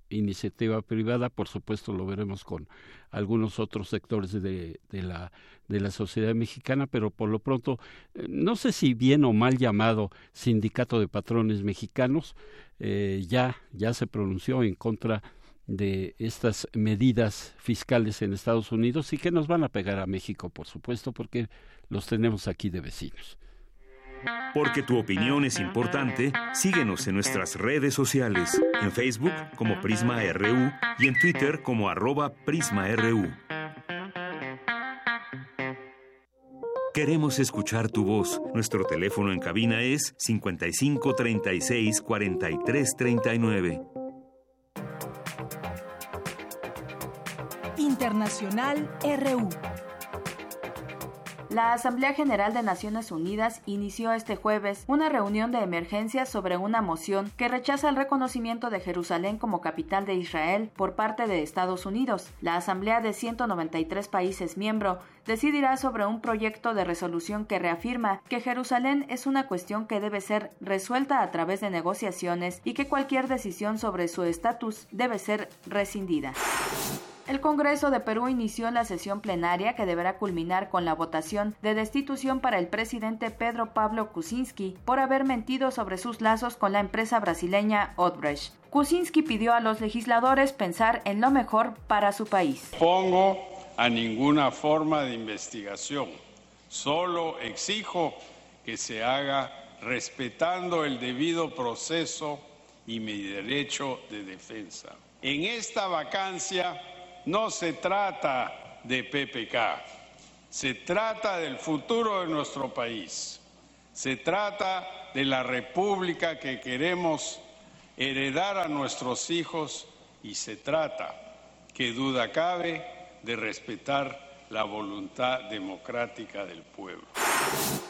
iniciativa privada, por supuesto lo veremos con algunos otros sectores de, de, la, de la sociedad mexicana, pero por lo pronto, eh, no sé si bien o mal llamado Sindicato de Patrones Mexicanos, eh, ya, ya se pronunció en contra de estas medidas fiscales en Estados Unidos y que nos van a pegar a México, por supuesto, porque los tenemos aquí de vecinos. Porque tu opinión es importante, síguenos en nuestras redes sociales, en Facebook como Prisma RU y en Twitter como arroba PrismaRU. Queremos escuchar tu voz. Nuestro teléfono en cabina es 55 36 Internacional RU. La Asamblea General de Naciones Unidas inició este jueves una reunión de emergencia sobre una moción que rechaza el reconocimiento de Jerusalén como capital de Israel por parte de Estados Unidos. La Asamblea de 193 países miembros decidirá sobre un proyecto de resolución que reafirma que Jerusalén es una cuestión que debe ser resuelta a través de negociaciones y que cualquier decisión sobre su estatus debe ser rescindida. El Congreso de Perú inició la sesión plenaria que deberá culminar con la votación de destitución para el presidente Pedro Pablo Kuczynski por haber mentido sobre sus lazos con la empresa brasileña Odebrecht. Kuczynski pidió a los legisladores pensar en lo mejor para su país. Pongo a ninguna forma de investigación, solo exijo que se haga respetando el debido proceso y mi derecho de defensa. En esta vacancia no se trata de PPK, se trata del futuro de nuestro país, se trata de la república que queremos heredar a nuestros hijos y se trata, que duda cabe, de respetar la voluntad democrática del pueblo.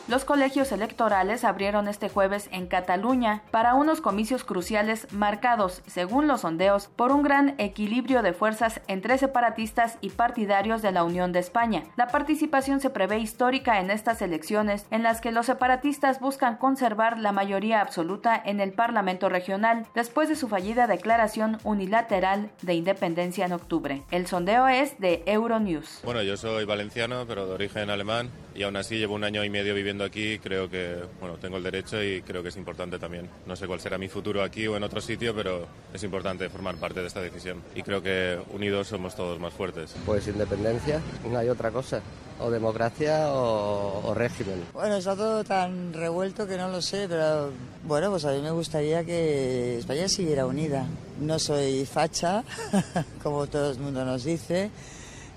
Los colegios electorales abrieron este jueves en Cataluña para unos comicios cruciales marcados, según los sondeos, por un gran equilibrio de fuerzas entre separatistas y partidarios de la Unión de España. La participación se prevé histórica en estas elecciones, en las que los separatistas buscan conservar la mayoría absoluta en el Parlamento regional, después de su fallida declaración unilateral de independencia en octubre. El sondeo es de Euronews. Bueno, yo soy valenciano, pero de origen alemán, y aún así llevo un año y medio viviendo aquí, creo que bueno, tengo el derecho y creo que es importante también. No sé cuál será mi futuro aquí o en otro sitio, pero es importante formar parte de esta decisión. Y creo que unidos somos todos más fuertes. Pues independencia, no hay otra cosa. O democracia o, régimen. Bueno, está todo tan revuelto que no lo sé, pero bueno, pues a mí me gustaría que España siguiera unida. No soy facha, como todo el mundo nos dice.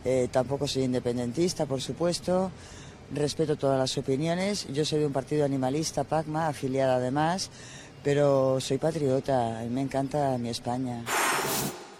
Eh, tampoco soy independentista, por supuesto respeto todas las opiniones. Yo soy de un partido animalista, PACMA, afiliada además, pero soy patriota y me encanta mi España.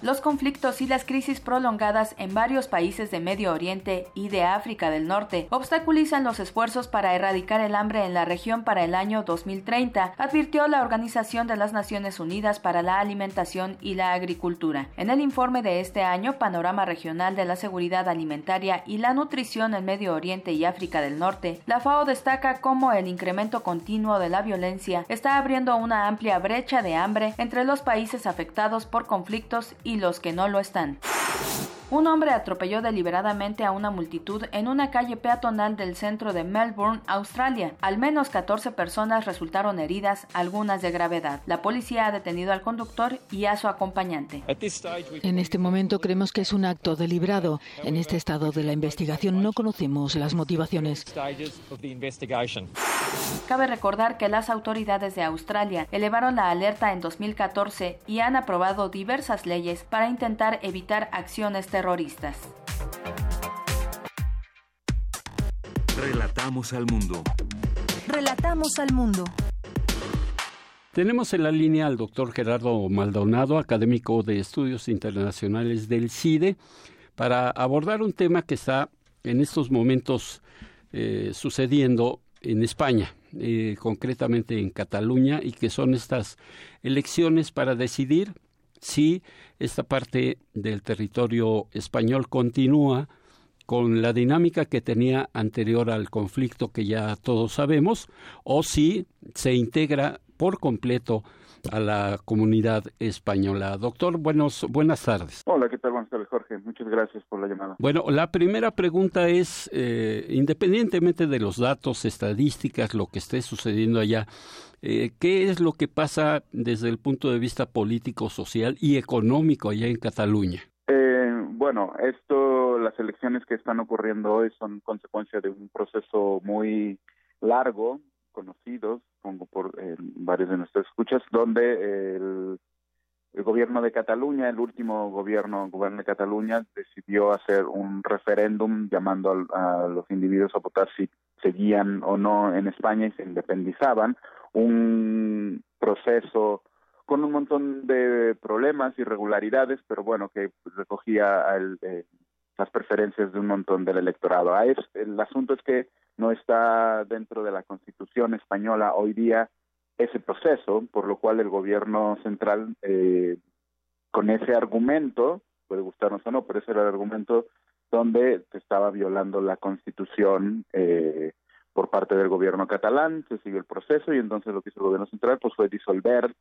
Los conflictos y las crisis prolongadas en varios países de Medio Oriente y de África del Norte obstaculizan los esfuerzos para erradicar el hambre en la región para el año 2030, advirtió la Organización de las Naciones Unidas para la Alimentación y la Agricultura. En el informe de este año, Panorama Regional de la Seguridad Alimentaria y la Nutrición en Medio Oriente y África del Norte, la FAO destaca cómo el incremento continuo de la violencia está abriendo una amplia brecha de hambre entre los países afectados por conflictos y los que no lo están. Un hombre atropelló deliberadamente a una multitud en una calle peatonal del centro de Melbourne, Australia. Al menos 14 personas resultaron heridas, algunas de gravedad. La policía ha detenido al conductor y a su acompañante. En este momento creemos que es un acto deliberado. En este estado de la investigación no conocemos las motivaciones. Cabe recordar que las autoridades de Australia elevaron la alerta en 2014 y han aprobado diversas leyes para intentar evitar acciones terroristas. Relatamos al mundo. Relatamos al mundo. Tenemos en la línea al doctor Gerardo Maldonado, académico de estudios internacionales del CIDE, para abordar un tema que está en estos momentos eh, sucediendo en España, eh, concretamente en Cataluña, y que son estas elecciones para decidir si esta parte del territorio español continúa con la dinámica que tenía anterior al conflicto que ya todos sabemos, o si se integra por completo a la comunidad española. Doctor, buenos, buenas tardes. Hola, ¿qué tal? Buenas tardes, Jorge. Muchas gracias por la llamada. Bueno, la primera pregunta es, eh, independientemente de los datos, estadísticas, lo que esté sucediendo allá, eh, ¿qué es lo que pasa desde el punto de vista político, social y económico allá en Cataluña? Eh, bueno, esto, las elecciones que están ocurriendo hoy son consecuencia de un proceso muy largo, conocidos, pongo por eh, varios de nuestras escuchas, donde el, el, gobierno de Cataluña, el último gobierno, gobierno de Cataluña, decidió hacer un referéndum llamando a, a los individuos a votar si seguían o no en España y se independizaban, un proceso con un montón de problemas, irregularidades, pero bueno, que recogía el, eh, las preferencias de un montón del electorado. Ah, el asunto es que no está dentro de la Constitución española hoy día ese proceso, por lo cual el gobierno central, eh, con ese argumento, puede gustarnos o no, pero ese era el argumento donde se estaba violando la Constitución eh, por parte del gobierno catalán, se siguió el proceso y entonces lo que hizo el gobierno central pues fue disolver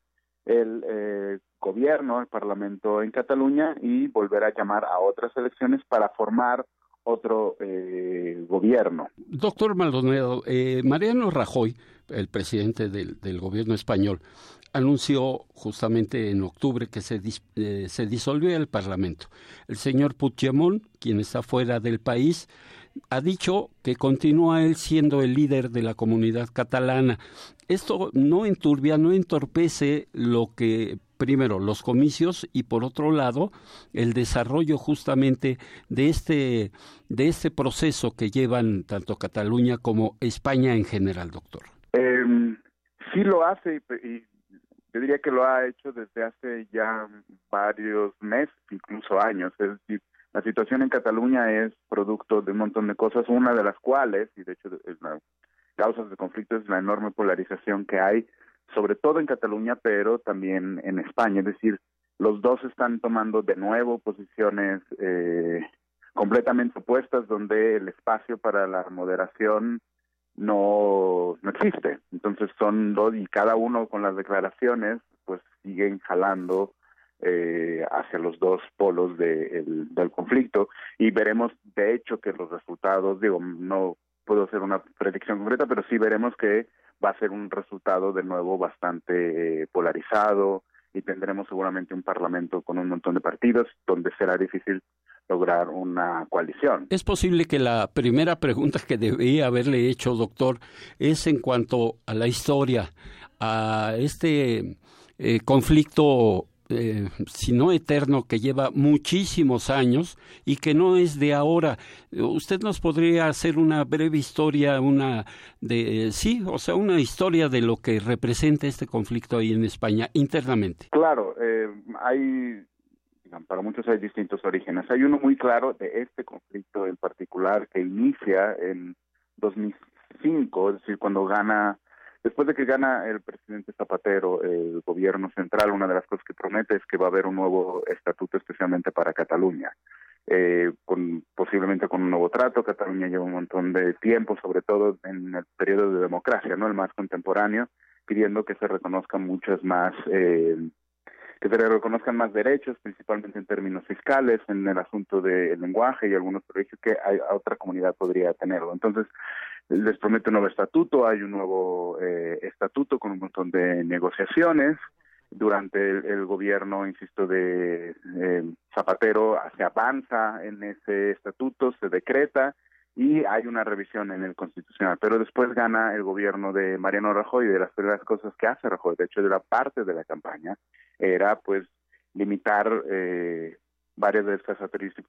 el eh, gobierno, el parlamento en Cataluña y volver a llamar a otras elecciones para formar otro eh, gobierno. Doctor Maldonado, eh, Mariano Rajoy, el presidente del, gobierno español, anunció justamente en octubre que se, dis, eh, se disolvió el Parlamento. El señor Puigdemont, quien está fuera del país, ha dicho que continúa él siendo el líder de la comunidad catalana. Esto no enturbia, no entorpece lo que primero los comicios y por otro lado el desarrollo justamente de este de este proceso que llevan tanto Cataluña como España en general, doctor. Eh, sí lo hace y, y yo diría que lo ha hecho desde hace ya varios meses, incluso años. Es decir, la situación en Cataluña es producto de un montón de cosas, una de las cuales, y de hecho es la causas de conflicto, es la enorme polarización que hay, sobre todo en Cataluña, pero también en España. Es decir, los dos están tomando de nuevo posiciones eh, completamente opuestas, donde el espacio para la moderación no, no existe. Entonces son dos y cada uno con las declaraciones pues siguen jalando eh, hacia los dos polos de, el, del conflicto y veremos de hecho que los resultados, digo, no puedo hacer una predicción concreta, pero sí veremos que va a ser un resultado de nuevo bastante eh, polarizado y tendremos seguramente un parlamento con un montón de partidos donde será difícil lograr una coalición. Es posible que la primera pregunta que debía haberle hecho, doctor, es en cuanto a la historia, a este eh, conflicto eh, si no eterno, que lleva muchísimos años y que no es de ahora. ¿Usted nos podría hacer una breve historia, una de, sí, o sea, una historia de lo que representa este conflicto ahí en España internamente? Claro, eh, hay para muchos hay distintos orígenes. Hay uno muy claro de este conflicto en particular que inicia en 2005, es decir, cuando gana, después de que gana el presidente Zapatero el gobierno central, una de las cosas que promete es que va a haber un nuevo estatuto especialmente para Cataluña. Eh, con posiblemente con un nuevo trato. Cataluña lleva un montón de tiempo, sobre todo en el periodo de democracia, no el más contemporáneo, pidiendo que se reconozcan muchas más eh, que se le reconozcan más derechos, principalmente en términos fiscales, en el asunto del lenguaje y algunos privilegios que hay, otra comunidad podría tenerlo. Entonces, les promete un nuevo estatuto, hay un nuevo eh, estatuto con un montón de negociaciones. Durante el, gobierno, insisto, de eh, Zapatero se avanza en ese estatuto, se decreta y hay una revisión en el constitucional. Pero después gana el gobierno de Mariano Rajoy y de las primeras cosas que hace Rajoy, de hecho de la parte de la campaña, era pues limitar eh, varias de estas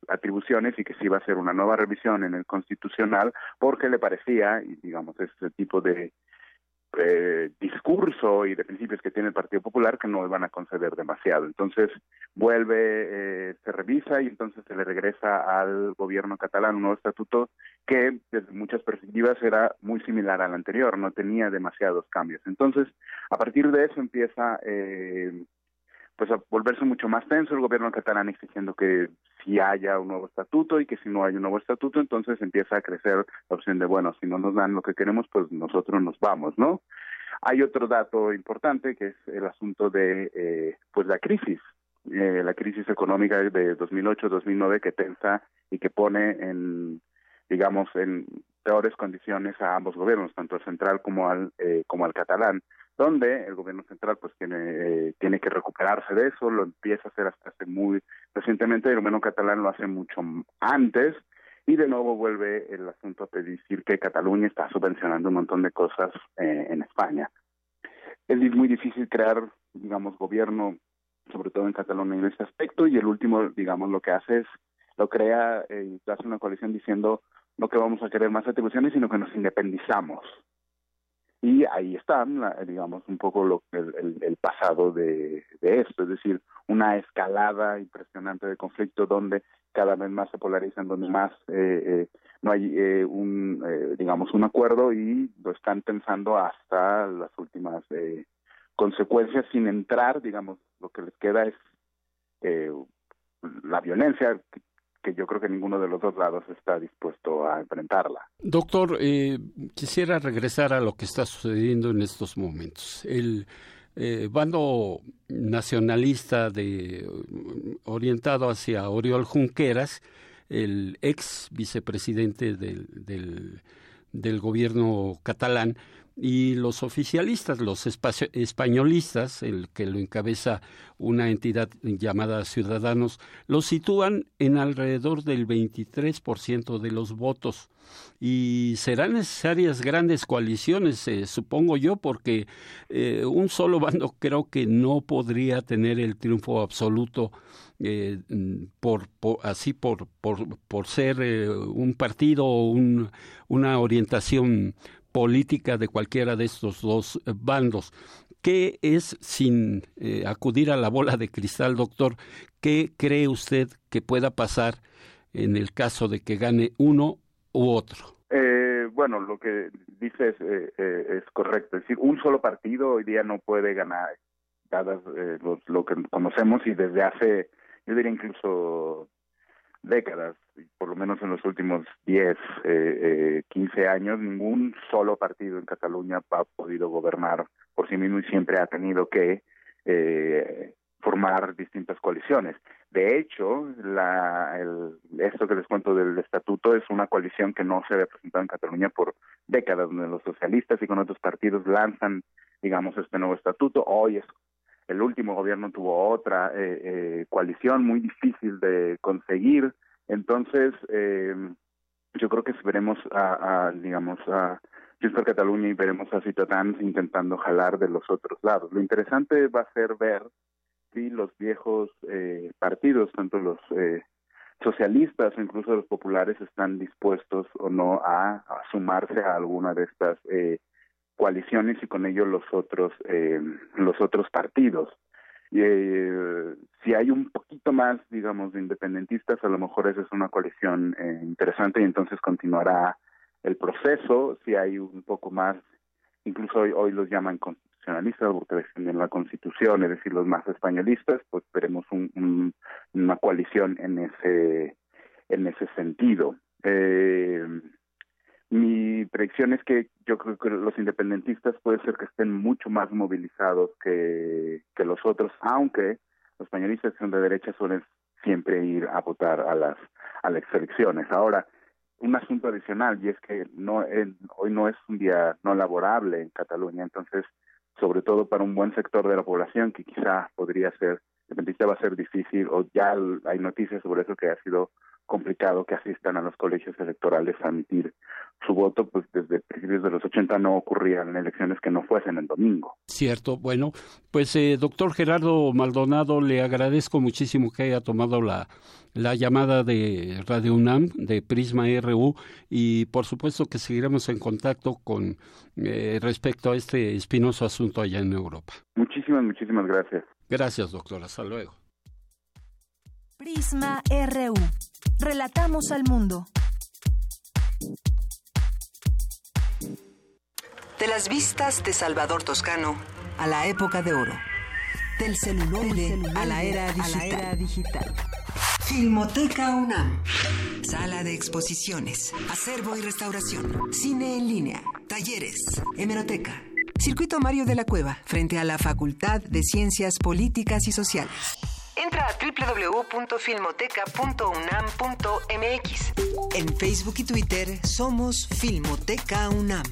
atribuciones y que se iba a hacer una nueva revisión en el constitucional porque le parecía, y digamos, ese tipo de eh, discurso y de principios que tiene el Partido Popular que no iban a conceder demasiado. Entonces vuelve, eh, se revisa y entonces se le regresa al gobierno catalán un nuevo estatuto que desde muchas perspectivas era muy similar al anterior, no tenía demasiados cambios. Entonces, a partir de eso empieza eh, pues a volverse mucho más tenso el gobierno catalán exigiendo que si haya un nuevo estatuto y que si no hay un nuevo estatuto, entonces empieza a crecer la opción de, bueno, si no nos dan lo que queremos, pues nosotros nos vamos, ¿no? Hay otro dato importante que es el asunto de, eh, pues la crisis, eh, la crisis económica de 2008-2009 que tensa y que pone en, digamos, en peores condiciones a ambos gobiernos, tanto al central como al, eh, como al catalán donde el gobierno central pues tiene eh, tiene que recuperarse de eso, lo empieza a hacer hasta hace muy recientemente, el gobierno catalán lo hace mucho antes y de nuevo vuelve el asunto a decir que Cataluña está subvencionando un montón de cosas eh, en España. Es muy difícil crear, digamos, gobierno, sobre todo en Cataluña en ese aspecto, y el último, digamos, lo que hace es, lo crea eh, hace una coalición diciendo no que vamos a querer más atribuciones, sino que nos independizamos y ahí está, digamos, un poco lo, el, el, pasado de, de, esto, es decir, una escalada impresionante de conflicto donde cada vez más se polarizan, donde más eh, eh, no hay eh, un, digamos, un acuerdo y lo están pensando hasta las últimas consecuencias sin entrar, digamos, lo que les queda es la violencia que yo creo que ninguno de los dos lados está dispuesto a enfrentarla. Doctor, eh, quisiera regresar a lo que está sucediendo en estos momentos. El eh, bando nacionalista de, orientado hacia Oriol Junqueras, el ex vicepresidente del gobierno catalán, y los oficialistas, los españolistas, el que lo encabeza una entidad llamada Ciudadanos, lo sitúan en alrededor del 23% de los votos. Y serán necesarias grandes coaliciones, eh, supongo yo, porque eh, un solo bando creo que no podría tener el triunfo absoluto eh, por, así por, por, por ser un partido o un, una orientación política de cualquiera de estos dos bandos. ¿Qué es, sin eh, acudir a la bola de cristal, doctor, qué cree usted que pueda pasar en el caso de que gane uno u otro? Eh, bueno, lo que dices eh, es correcto. Es decir, un solo partido hoy día no puede ganar, dadas lo que conocemos y desde hace, yo diría incluso décadas, por lo menos en los últimos 10, eh, 15 eh, años, ningún solo partido en Cataluña ha podido gobernar por sí mismo y siempre ha tenido que eh, formar distintas coaliciones. De hecho, la, el, esto que les cuento del estatuto es una coalición que no se había presentado en Cataluña por décadas, donde los socialistas y con otros partidos lanzan, digamos, este nuevo estatuto. Hoy es el último gobierno tuvo otra eh, eh, coalición muy difícil de conseguir. Entonces, eh, yo creo que veremos a, a digamos, a Junts Cataluña y veremos a Ciutadans intentando jalar de los otros lados. Lo interesante va a ser ver si los viejos eh, partidos, tanto los eh, socialistas o incluso los populares, están dispuestos o no a, a sumarse a alguna de estas eh, coaliciones y con ello los otros eh, los otros partidos. Eh, si hay un poquito más, digamos, de independentistas, a lo mejor esa es una coalición eh, interesante y entonces continuará el proceso. Si hay un poco más, incluso hoy, hoy los llaman constitucionalistas porque defienden la constitución, es decir, los más españolistas, pues veremos un, una coalición en ese, en ese sentido. Eh, mi predicción es que yo creo que los independentistas puede ser que estén mucho más movilizados que, que los otros, aunque los españolistas que son de derecha suelen siempre ir a votar a las a las elecciones. Ahora, un asunto adicional y es que no hoy no es un día no laborable en Cataluña, entonces sobre todo para un buen sector de la población que quizá podría ser independentista va a ser difícil o ya hay noticias sobre eso que ha sido complicado que asistan a los colegios electorales a emitir su voto, pues desde principios de los 80 no ocurrían elecciones que no fuesen el domingo. Cierto, bueno, pues eh, doctor Gerardo Maldonado, le agradezco muchísimo que haya tomado la, la llamada de Radio UNAM, de Prisma RU, y por supuesto que seguiremos en contacto con eh, respecto a este espinoso asunto allá en Europa. Muchísimas, muchísimas gracias. Gracias, doctor. Hasta luego. Prisma RU. Relatamos al mundo. De las vistas de Salvador Toscano a la época de oro. Del celular a la era digital. Filmoteca UNAM. Sala de exposiciones, acervo y restauración, cine en línea, talleres, hemeroteca. Circuito Mario de la Cueva, frente a la Facultad de Ciencias Políticas y Sociales. Entra a www.filmoteca.unam.mx. En Facebook y Twitter somos Filmoteca UNAM.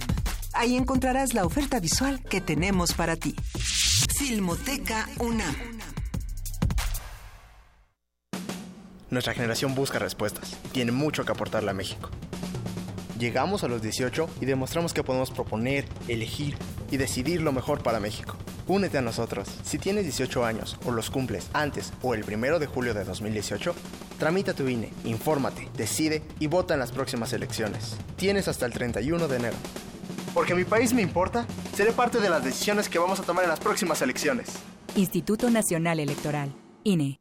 Ahí encontrarás la oferta visual que tenemos para ti. Filmoteca UNAM. Nuestra generación busca respuestas. Tiene mucho que aportarle a México. Llegamos a los 18 y demostramos que podemos proponer, elegir y decidir lo mejor para México. Únete a nosotros. Si tienes 18 años o los cumples antes o el primero de julio de 2018, tramita tu INE, infórmate, decide y vota en las próximas elecciones. Tienes hasta el 31 de enero. Porque mi país me importa, seré parte de las decisiones que vamos a tomar en las próximas elecciones. Instituto Nacional Electoral, INE.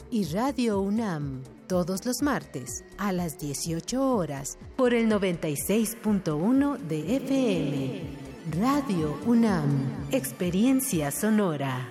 y Radio UNAM, todos los martes a las 18 horas por el 96.1 de FM. Radio UNAM, Experiencia Sonora.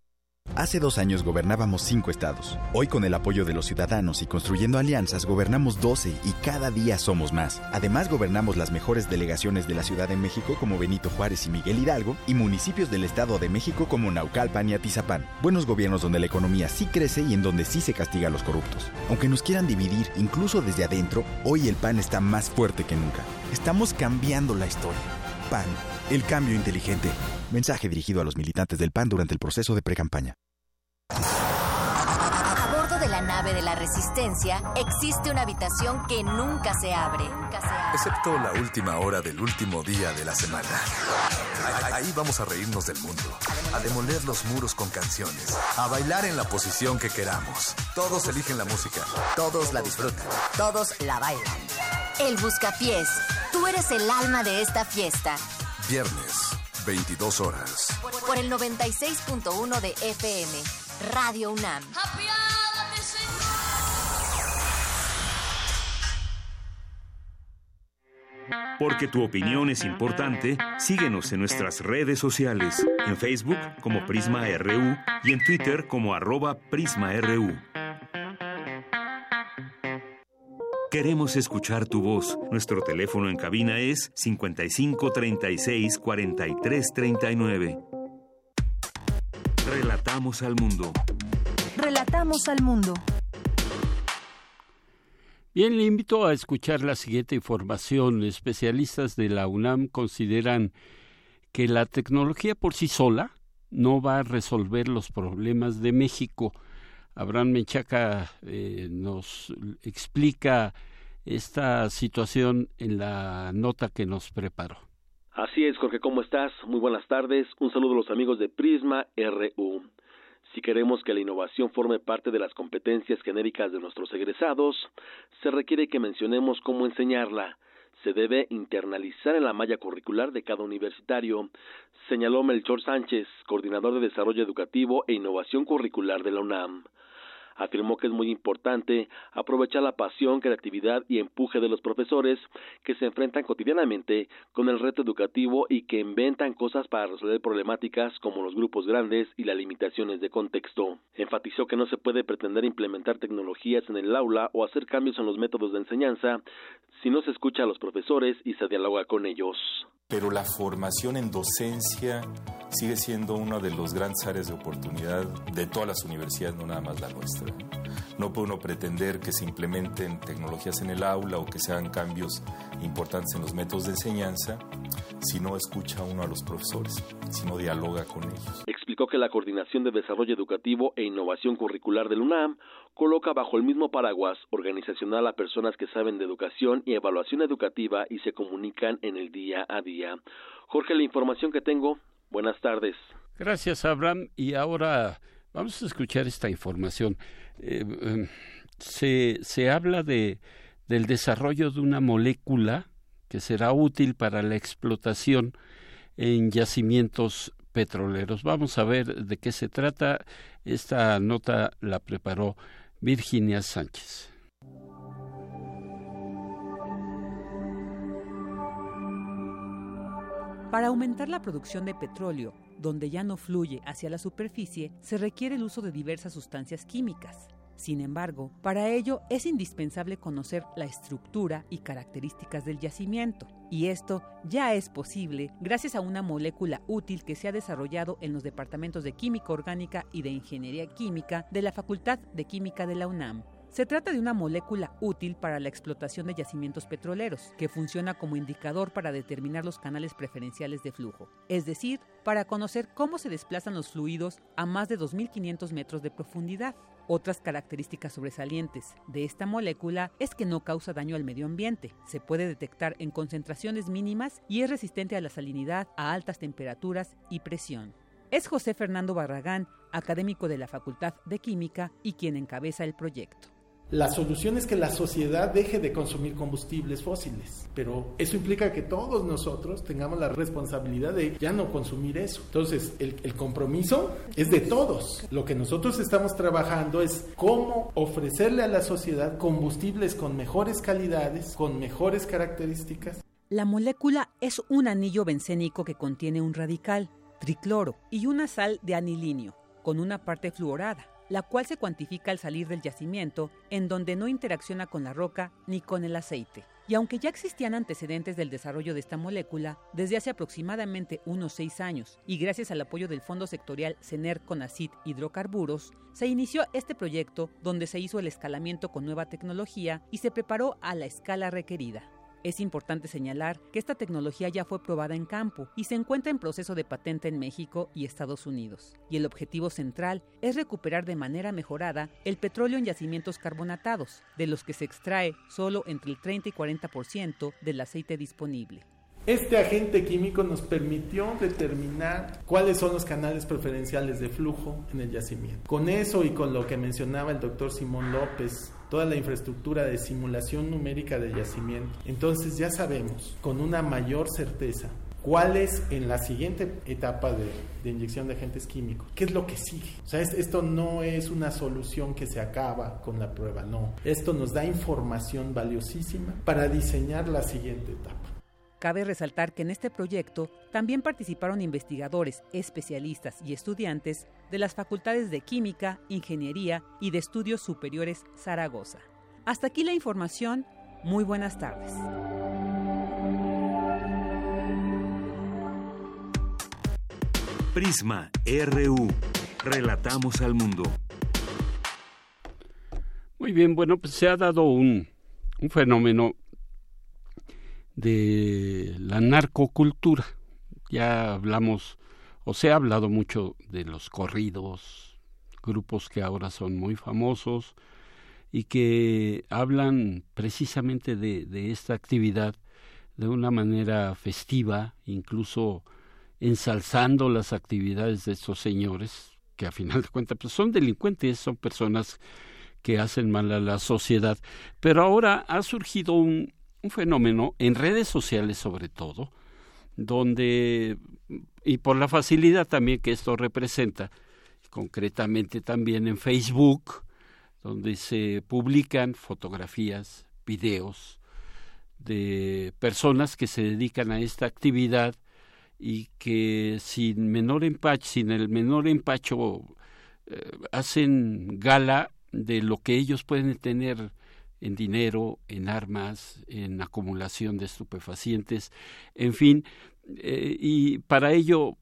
Hace dos años gobernábamos cinco estados. Hoy con el apoyo de los ciudadanos y construyendo alianzas gobernamos 12 y cada día somos más. Además gobernamos las mejores delegaciones de la Ciudad de México como Benito Juárez y Miguel Hidalgo y municipios del Estado de México como Naucalpan y Atizapán. Buenos gobiernos donde la economía sí crece y en donde sí se castiga a los corruptos. Aunque nos quieran dividir incluso desde adentro, hoy el PAN está más fuerte que nunca. Estamos cambiando la historia. PAN, el cambio inteligente. Mensaje dirigido a los militantes del PAN durante el proceso de precampaña. A bordo de la nave de la Resistencia, existe una habitación que nunca se abre. Excepto la última hora del último día de la semana. Ahí vamos a reírnos del mundo, a demoler los muros con canciones, a bailar en la posición que queramos. Todos eligen la música, todos la disfrutan, todos la bailan. El Buscapiés, tú eres el alma de esta fiesta. Viernes, 22 horas. Por el 96.1 de FM, Radio UNAM. Porque tu opinión es importante, síguenos en nuestras redes sociales, en Facebook como Prisma RU y en Twitter como arroba PrismaRU. Queremos escuchar tu voz. Nuestro teléfono en cabina es 55 36 43 39. Relatamos al mundo. Relatamos al mundo. Bien, le invito a escuchar la siguiente información. Especialistas de la UNAM consideran que la tecnología por sí sola no va a resolver los problemas de México. Abraham Menchaca eh, nos explica esta situación en la nota que nos preparó. Así es, Jorge, ¿cómo estás? Muy buenas tardes. Un saludo a los amigos de Prisma RU. Si queremos que la innovación forme parte de las competencias genéricas de nuestros egresados, se requiere que mencionemos cómo enseñarla. Se debe internalizar en la malla curricular de cada universitario, señaló Melchor Sánchez, coordinador de Desarrollo Educativo e Innovación Curricular de la UNAM afirmó que es muy importante aprovechar la pasión, creatividad y empuje de los profesores que se enfrentan cotidianamente con el reto educativo y que inventan cosas para resolver problemáticas como los grupos grandes y las limitaciones de contexto. Enfatizó que no se puede pretender implementar tecnologías en el aula o hacer cambios en los métodos de enseñanza si no se escucha a los profesores y se dialoga con ellos. Pero la formación en docencia sigue siendo una de los grandes áreas de oportunidad de todas las universidades, no nada más la nuestra. No puede uno pretender que se implementen tecnologías en el aula o que se hagan cambios importantes en los métodos de enseñanza si no escucha uno a los profesores, si no dialoga con ellos. Explicó que la Coordinación de Desarrollo Educativo e Innovación Curricular del UNAM coloca bajo el mismo paraguas organizacional a personas que saben de educación y evaluación educativa y se comunican en el día a día. Jorge, la información que tengo. Buenas tardes. Gracias, Abraham. Y ahora vamos a escuchar esta información. Eh, em, se, se habla de, del desarrollo de una molécula que será útil para la explotación en yacimientos petroleros. Vamos a ver de qué se trata. Esta nota la preparó Virginia Sánchez. Para aumentar la producción de petróleo, donde ya no fluye hacia la superficie, se requiere el uso de diversas sustancias químicas. Sin embargo, para ello es indispensable conocer la estructura y características del yacimiento, y esto ya es posible gracias a una molécula útil que se ha desarrollado en los departamentos de Química Orgánica y de Ingeniería Química de la Facultad de Química de la UNAM. Se trata de una molécula útil para la explotación de yacimientos petroleros, que funciona como indicador para determinar los canales preferenciales de flujo, es decir, para conocer cómo se desplazan los fluidos a más de 2.500 metros de profundidad. Otras características sobresalientes de esta molécula es que no causa daño al medio ambiente, se puede detectar en concentraciones mínimas y es resistente a la salinidad, a altas temperaturas y presión. Es José Fernando Barragán, académico de la Facultad de Química y quien encabeza el proyecto. La solución es que la sociedad deje de consumir combustibles fósiles, pero eso implica que todos nosotros tengamos la responsabilidad de ya no consumir eso. Entonces, el, compromiso es de todos. Lo que nosotros estamos trabajando es cómo ofrecerle a la sociedad combustibles con mejores calidades, con mejores características. La molécula es un anillo bencénico que contiene un radical, tricloro, y una sal de anilinio, con una parte fluorada la cual se cuantifica al salir del yacimiento, en donde no interacciona con la roca ni con el aceite. Y aunque ya existían antecedentes del desarrollo de esta molécula desde hace aproximadamente unos seis años, y gracias al apoyo del Fondo Sectorial CENER CONACIT Hidrocarburos, se inició este proyecto donde se hizo el escalamiento con nueva tecnología y se preparó a la escala requerida. Es importante señalar que esta tecnología ya fue probada en campo y se encuentra en proceso de patente en México y Estados Unidos. Y el objetivo central es recuperar de manera mejorada el petróleo en yacimientos carbonatados, de los que se extrae solo entre el 30 y 40% del aceite disponible. Este agente químico nos permitió determinar cuáles son los canales preferenciales de flujo en el yacimiento. Con eso y con lo que mencionaba el doctor Simón López, toda la infraestructura de simulación numérica de yacimiento, entonces ya sabemos con una mayor certeza cuál es en la siguiente etapa de, inyección de agentes químicos, qué es lo que sigue. O sea, esto no es una solución que se acaba con la prueba, no. Esto nos da información valiosísima para diseñar la siguiente etapa. Cabe resaltar que en este proyecto también participaron investigadores, especialistas y estudiantes de las facultades de Química, Ingeniería y de Estudios Superiores Zaragoza. Hasta aquí la información. Muy buenas tardes. Prisma RU. Relatamos al mundo. Muy bien, bueno, pues se ha dado un, un fenómeno de la narcocultura. Ya hablamos, o se ha hablado mucho de los corridos, grupos que ahora son muy famosos y que hablan precisamente de, de esta actividad de una manera festiva, incluso ensalzando las actividades de estos señores, que a final de cuentas pues son delincuentes, son personas que hacen mal a la sociedad. Pero ahora ha surgido un, un fenómeno en redes sociales sobre todo, donde, y por la facilidad también que esto representa, concretamente también en Facebook, donde se publican fotografías, videos de personas que se dedican a esta actividad y que sin menor empacho, sin el menor empacho, eh, hacen gala de lo que ellos pueden tener en dinero, en armas, en acumulación de estupefacientes, en fin. Eh, y para ello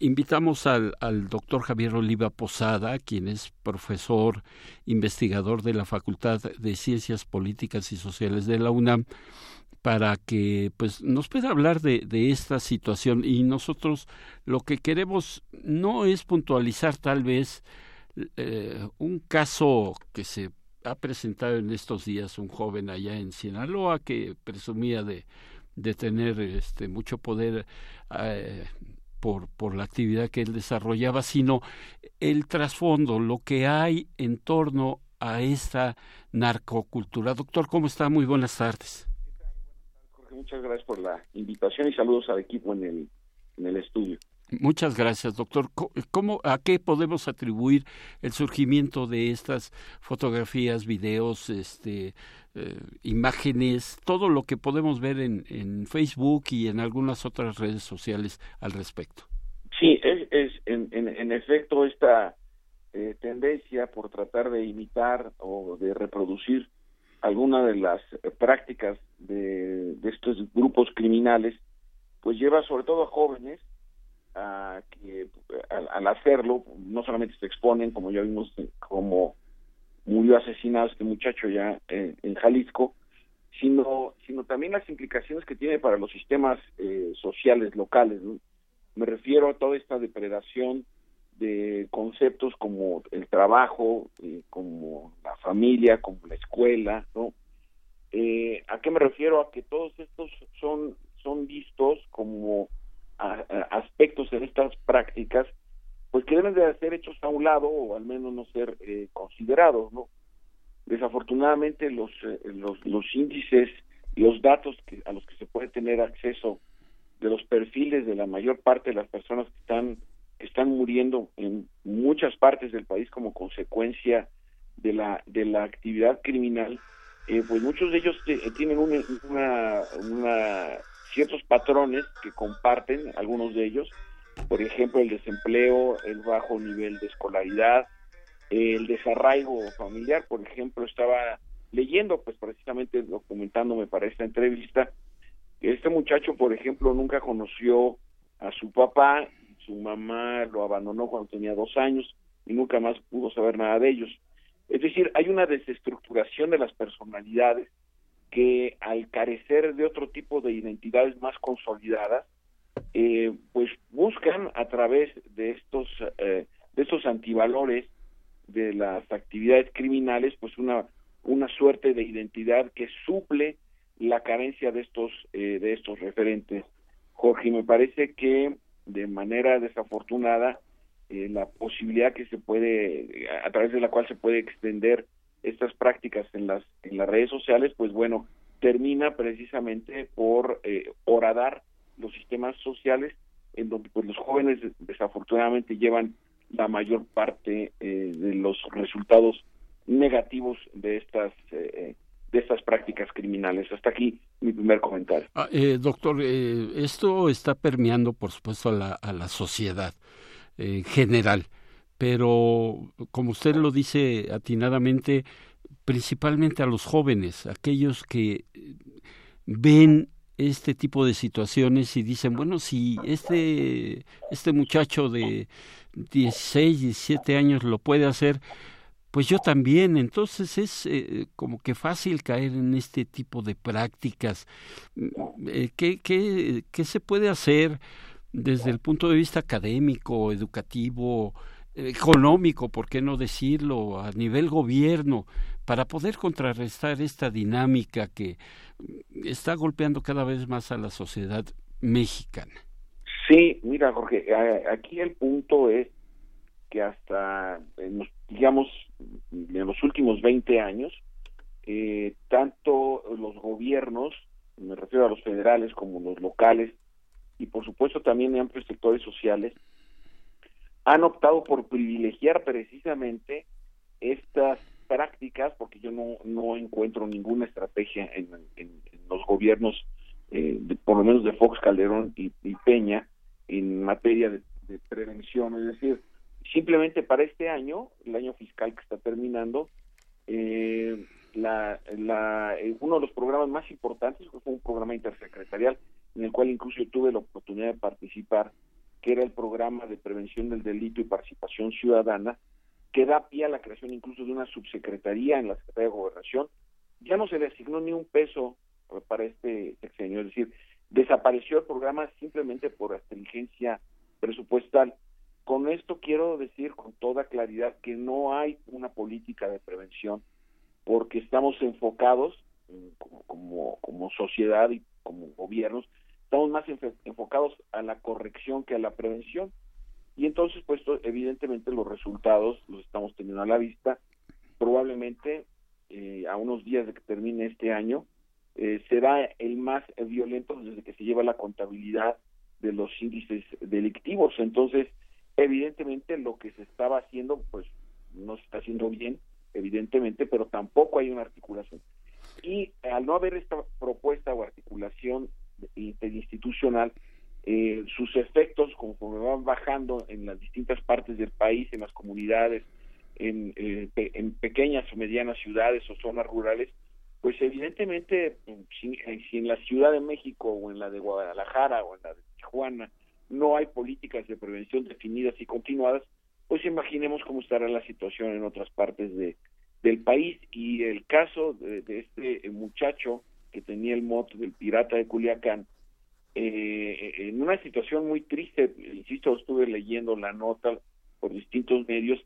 invitamos al, al doctor Javier Oliva Posada, quien es profesor investigador de la Facultad de Ciencias Políticas y Sociales de la UNAM, para que pues nos pueda hablar de, de, esta situación y nosotros lo que queremos no es puntualizar tal vez eh, un caso que se ha presentado en estos días un joven allá en Sinaloa que presumía de, de tener este mucho poder eh, por, por la actividad que él desarrollaba, sino el trasfondo, lo que hay en torno a esta narcocultura. Doctor, ¿cómo está? Muy buenas tardes. Muchas gracias por la invitación y saludos al equipo en el, en el estudio. Muchas gracias, doctor. ¿Cómo, ¿A qué podemos atribuir el surgimiento de estas fotografías, videos, este, eh, imágenes, todo lo que podemos ver en, en, Facebook y en algunas otras redes sociales al respecto? Sí, es, es en, en, efecto esta eh, tendencia por tratar de imitar o de reproducir alguna de las prácticas de, de estos grupos criminales, pues lleva sobre todo a jóvenes que al, hacerlo no solamente se exponen, como ya vimos, como murió asesinado este muchacho ya en Jalisco, sino, sino también las implicaciones que tiene para los sistemas eh, sociales locales. Me refiero a toda esta depredación de conceptos como el trabajo, eh, como la familia, como la escuela, ¿no? Eh, ¿A qué me refiero? A que todos estos son, son vistos como aspectos en estas prácticas, pues que deben de ser hechos a un lado o al menos no ser eh, considerados, ¿no? Desafortunadamente los, eh, los, los índices, los datos que, a los que se puede tener acceso de los perfiles de la mayor parte de las personas que están que están muriendo en muchas partes del país como consecuencia de la de la actividad criminal eh, pues muchos de ellos tienen una, una ciertos patrones que comparten algunos de ellos, por ejemplo el desempleo, el bajo nivel de escolaridad, el desarraigo familiar, por ejemplo, estaba leyendo, pues precisamente documentándome para esta entrevista, que este muchacho, por ejemplo, nunca conoció a su papá, su mamá lo abandonó cuando tenía dos años y nunca más pudo saber nada de ellos. Es decir, hay una desestructuración de las personalidades que al carecer de otro tipo de identidades más consolidadas, eh, pues buscan a través de estos eh, de estos antivalores de las actividades criminales, pues una una suerte de identidad que suple la carencia de estos eh, de estos referentes. Jorge, me parece que de manera desafortunada la posibilidad que se puede a través de la cual se puede extender estas prácticas en las en las redes sociales, pues bueno, termina precisamente por eh, horadar los sistemas sociales en donde pues los jóvenes desafortunadamente llevan la mayor parte eh, de los resultados negativos de estas eh, de estas prácticas criminales. Hasta aquí mi primer comentario. Ah, doctor, esto está permeando, por supuesto, a la, a la sociedad en general, pero como usted lo dice atinadamente, principalmente a los jóvenes, aquellos que ven este tipo de situaciones y dicen, bueno, si este, este muchacho de 16, 17 años lo puede hacer, pues yo también. Entonces es eh, como que fácil caer en este tipo de prácticas. Eh, ¿qué, qué, ¿Qué se puede hacer desde el punto de vista académico, educativo, económico, por qué no decirlo, a nivel gobierno, para poder contrarrestar esta dinámica que está golpeando cada vez más a la sociedad mexicana. Sí, mira Jorge, aquí el punto es que hasta, digamos, en los últimos 20 años, eh, tanto los gobiernos, me refiero a los federales como los locales, y por supuesto también amplios sectores sociales, han optado por privilegiar precisamente estas prácticas, porque yo no, no encuentro ninguna estrategia en, los gobiernos, eh, por lo menos de Fox, Calderón y, Peña, en materia de, prevención. Es decir, simplemente para este año, el año fiscal que está terminando, eh, la, la, eh, uno de los programas más importantes fue un programa intersecretarial en el cual incluso tuve la oportunidad de participar que era el programa de prevención del delito y participación ciudadana, que da pie a la creación incluso de una subsecretaría en la Secretaría de Gobernación, ya no se le asignó ni un peso para este sexenio, es decir, desapareció el programa simplemente por astringencia presupuestal. Con esto quiero decir con toda claridad que no hay una política de prevención porque estamos enfocados como, como, como sociedad y como gobiernos estamos más enfocados a la corrección que a la prevención. Y entonces pues evidentemente los resultados los estamos teniendo a la vista. Probablemente eh, a unos días de que termine este año eh, será el más violento desde que se lleva la contabilidad de los índices delictivos. Entonces evidentemente lo que se estaba haciendo pues no se está haciendo bien evidentemente pero tampoco hay una articulación. Y al no haber esta propuesta o articulación interinstitucional, eh, sus efectos conforme van bajando en las distintas partes del país, en las comunidades, en, eh, pequeñas o medianas ciudades o zonas rurales, pues evidentemente si, si, en la Ciudad de México o en la de Guadalajara o en la de Tijuana no hay políticas de prevención definidas y continuadas, pues imaginemos cómo estará la situación en otras partes de, del país. Y el caso de, de este muchacho que tenía el moto del pirata de Culiacán, eh, en una situación muy triste, insisto, estuve leyendo la nota por distintos medios,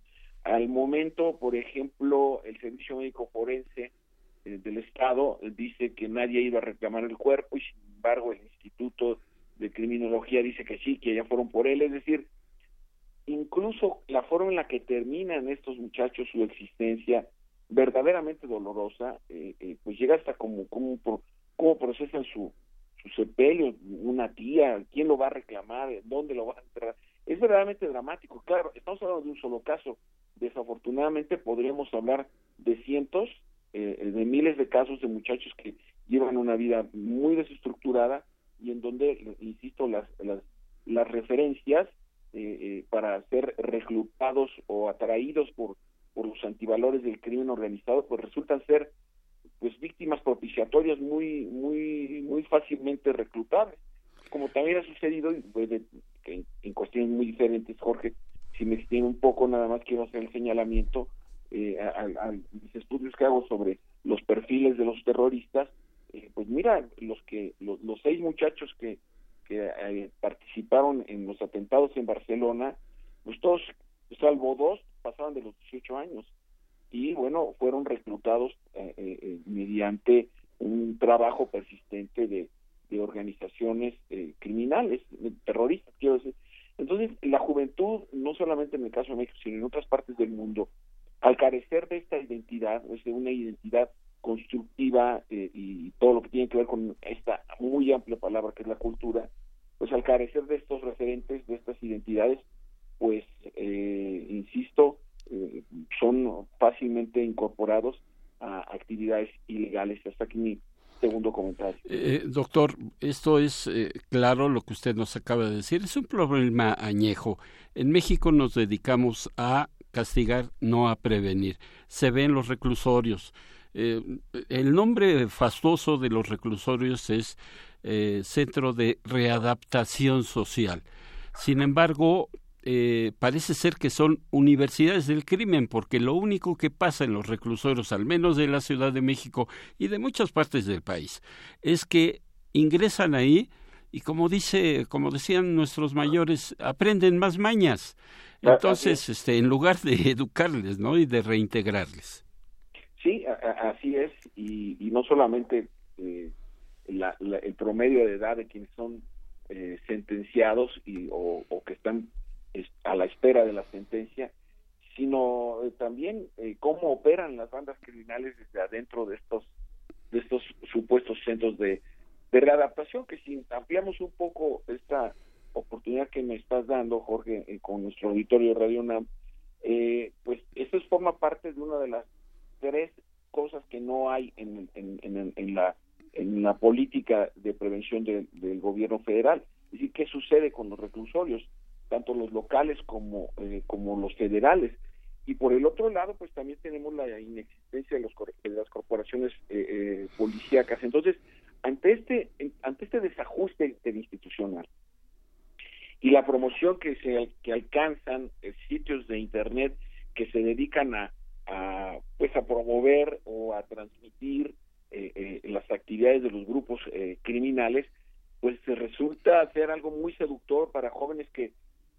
al momento, por ejemplo, el Servicio Médico Forense eh, del Estado dice que nadie iba a reclamar el cuerpo y sin embargo el Instituto de Criminología dice que sí, que ya fueron por él, es decir, incluso la forma en la que terminan estos muchachos su existencia verdaderamente dolorosa, eh, eh, pues llega hasta como, como, cómo procesan su, su sepelio, una tía, quién lo va a reclamar, dónde lo va a entrar. Es verdaderamente dramático. Claro, estamos hablando de un solo caso. Desafortunadamente podríamos hablar de cientos, eh, de miles de casos de muchachos que llevan una vida muy desestructurada y en donde, insisto, las, las, las referencias para ser reclutados o atraídos por por los antivalores del crimen organizado, pues resultan ser pues víctimas propiciatorias muy muy muy fácilmente reclutables. Como también ha sucedido en, cuestiones muy diferentes Jorge si me extiendo un poco nada más quiero hacer el señalamiento eh, a, mis estudios que hago sobre los perfiles de los terroristas eh, pues mira, los que los, seis muchachos que, que eh, participaron en los atentados en Barcelona, pues todos, salvo dos, pasaban de los 18 años y bueno, fueron reclutados eh, mediante un trabajo persistente de, organizaciones criminales, terroristas, quiero decir. Entonces, la juventud, no solamente en el caso de México, sino en otras partes del mundo, al carecer de esta identidad, es de una identidad constructiva eh, y todo lo que tiene que ver con esta muy amplia palabra que es la cultura, pues al carecer de estos referentes, de estas identidades, pues, eh, insisto, eh, son fácilmente incorporados a actividades ilegales. Hasta aquí mi segundo comentario. doctor, esto es claro lo que usted nos acaba de decir. Es un problema añejo. En México nos dedicamos a castigar, no a prevenir. Se ve en los reclusorios eh, el nombre fastuoso de los reclusorios es eh, Centro de Readaptación Social. Sin embargo, eh, parece ser que son universidades del crimen, porque lo único que pasa en los reclusorios, al menos de la Ciudad de México y de muchas partes del país, es que ingresan ahí y como dice, como decían nuestros mayores, aprenden más mañas. Ah, Entonces, este, en lugar de educarles, ¿no? y de reintegrarles. Sí, así es, y, no solamente eh, el promedio de edad de quienes son eh, sentenciados y, o, que están a la espera de la sentencia, sino eh, también cómo operan las bandas criminales desde adentro de estos de estos supuestos centros de, de readaptación, que si ampliamos un poco esta oportunidad que me estás dando, Jorge, con nuestro auditorio Radio NAM, pues esto forma parte de una de las tres cosas que no hay en, en, la en la política de prevención del gobierno federal. Es decir, ¿qué sucede con los reclusorios, tanto los locales como, eh, como los federales? Y por el otro lado, pues también tenemos la inexistencia de, los, de las corporaciones eh, eh, policíacas. Entonces, ante este, ante este desajuste interinstitucional y la promoción que, se, que alcanzan sitios de Internet que se dedican a a pues a promover o a transmitir eh, eh, las actividades de los grupos eh, criminales pues resulta ser algo muy seductor para jóvenes que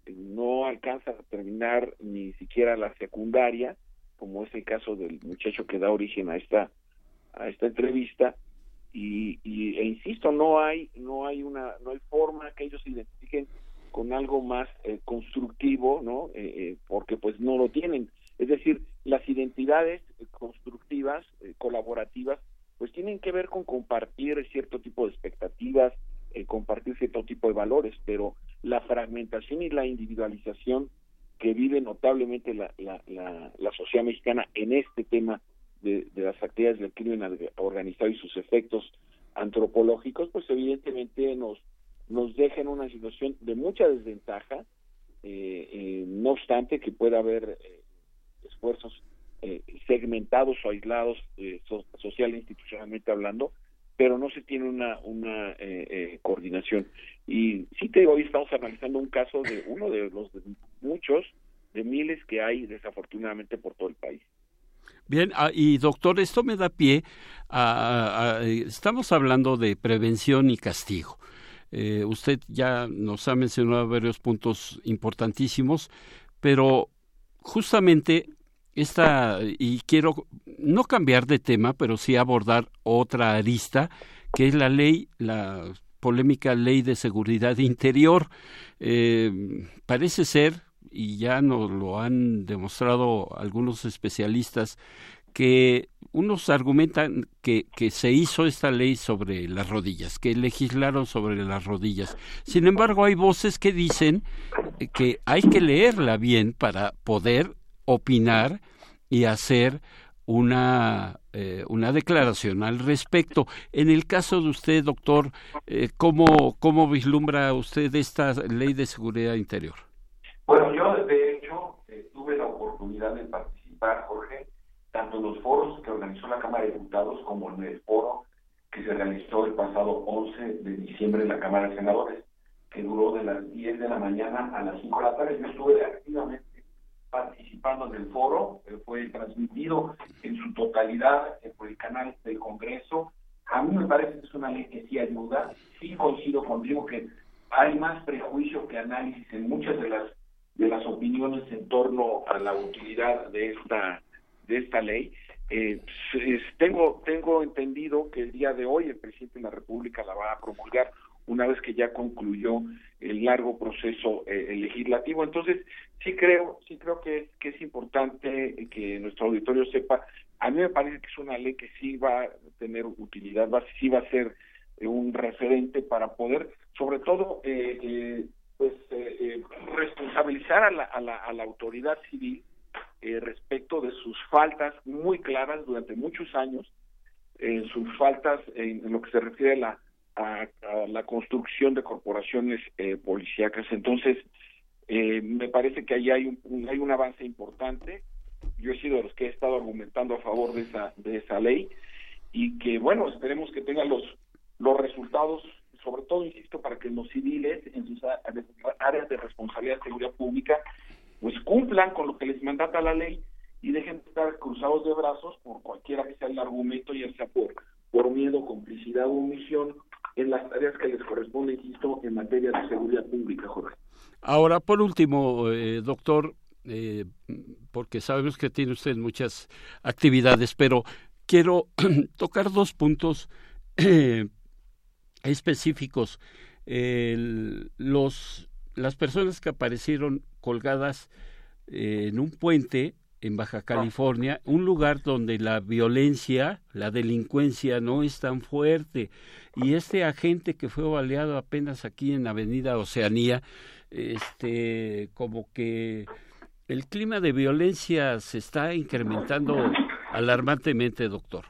no alcanzan a terminar ni siquiera la secundaria como es el caso del muchacho que da origen a esta a esta entrevista. Y, e insisto no hay no hay una no hay forma que ellos se identifiquen con algo más constructivo no porque pues no lo tienen. Es decir, las identidades constructivas, eh, colaborativas, pues tienen que ver con compartir cierto tipo de expectativas, eh, compartir cierto tipo de valores, pero la fragmentación y la individualización que vive notablemente la, la, la, sociedad mexicana en este tema de, de, las actividades del crimen organizado y sus efectos antropológicos, pues evidentemente nos, nos deja en una situación de mucha desventaja, eh, no obstante que pueda haber esfuerzos eh, segmentados o aislados eh, social e institucionalmente hablando, pero no se tiene una, una eh, eh, coordinación. Y sí te hoy estamos analizando un caso de uno de los muchos, de miles que hay desafortunadamente por todo el país. Bien, ah, y doctor, esto me da pie a, estamos hablando de prevención y castigo. usted ya nos ha mencionado varios puntos importantísimos, pero justamente esta, y quiero no cambiar de tema, pero sí abordar otra arista, que es la ley, la polémica ley de seguridad interior. Eh, parece ser, y ya nos lo han demostrado algunos especialistas, que unos argumentan que, que, se hizo esta ley sobre las rodillas, que legislaron sobre las rodillas. Sin embargo, hay voces que dicen que hay que leerla bien para poder opinar y hacer una, eh, una declaración al respecto. En el caso de usted, doctor, eh, ¿cómo, ¿cómo vislumbra usted esta ley de seguridad interior? Bueno, yo de hecho eh, tuve la oportunidad de participar, Jorge, tanto en los foros que organizó la Cámara de Diputados como en el foro que se realizó el pasado 11 de diciembre en la Cámara de Senadores, que duró de las 10 de la mañana a las 5 de la tarde. Yo estuve activamente participando en el foro, fue transmitido en su totalidad eh, por el canal del Congreso. A mí me parece que es una ley que sí ayuda, sí coincido contigo que hay más prejuicio que análisis en muchas de las de las opiniones en torno a la utilidad de esta de esta ley. Eh, tengo tengo entendido que el día de hoy el presidente de la República la va a promulgar una vez que ya concluyó el largo proceso eh, legislativo. Entonces, sí creo, sí creo que, que es importante que nuestro auditorio sepa. A mí me parece que es una ley que sí va a tener utilidad, va, sí va a ser eh, un referente para poder, sobre todo, eh, eh pues responsabilizar a la, a la, a la autoridad civil respecto de sus faltas muy claras durante muchos años, en sus faltas en lo que se refiere a la a, la construcción de corporaciones eh, policíacas. Entonces, eh, me parece que ahí hay un, hay un avance importante. Yo he sido de los que he estado argumentando a favor de esa, de esa ley y que, bueno, esperemos que tenga los, los resultados, sobre todo, insisto, para que los civiles en sus áreas de responsabilidad de seguridad pública, pues cumplan con lo que les mandata la ley y dejen de estar cruzados de brazos por cualquiera que sea el argumento, ya sea por, por miedo, complicidad o omisión, en las tareas que les corresponde, insisto, en materia de seguridad pública, Jorge. Ahora, por último, eh, doctor, eh, porque sabemos que tiene usted muchas actividades, pero quiero tocar dos puntos eh, específicos. los, las personas que aparecieron colgadas en un puente en Baja California, un lugar donde la violencia, la delincuencia no es tan fuerte. Y este agente que fue baleado apenas aquí en Avenida Oceanía, este, como que el clima de violencia se está incrementando alarmantemente, doctor.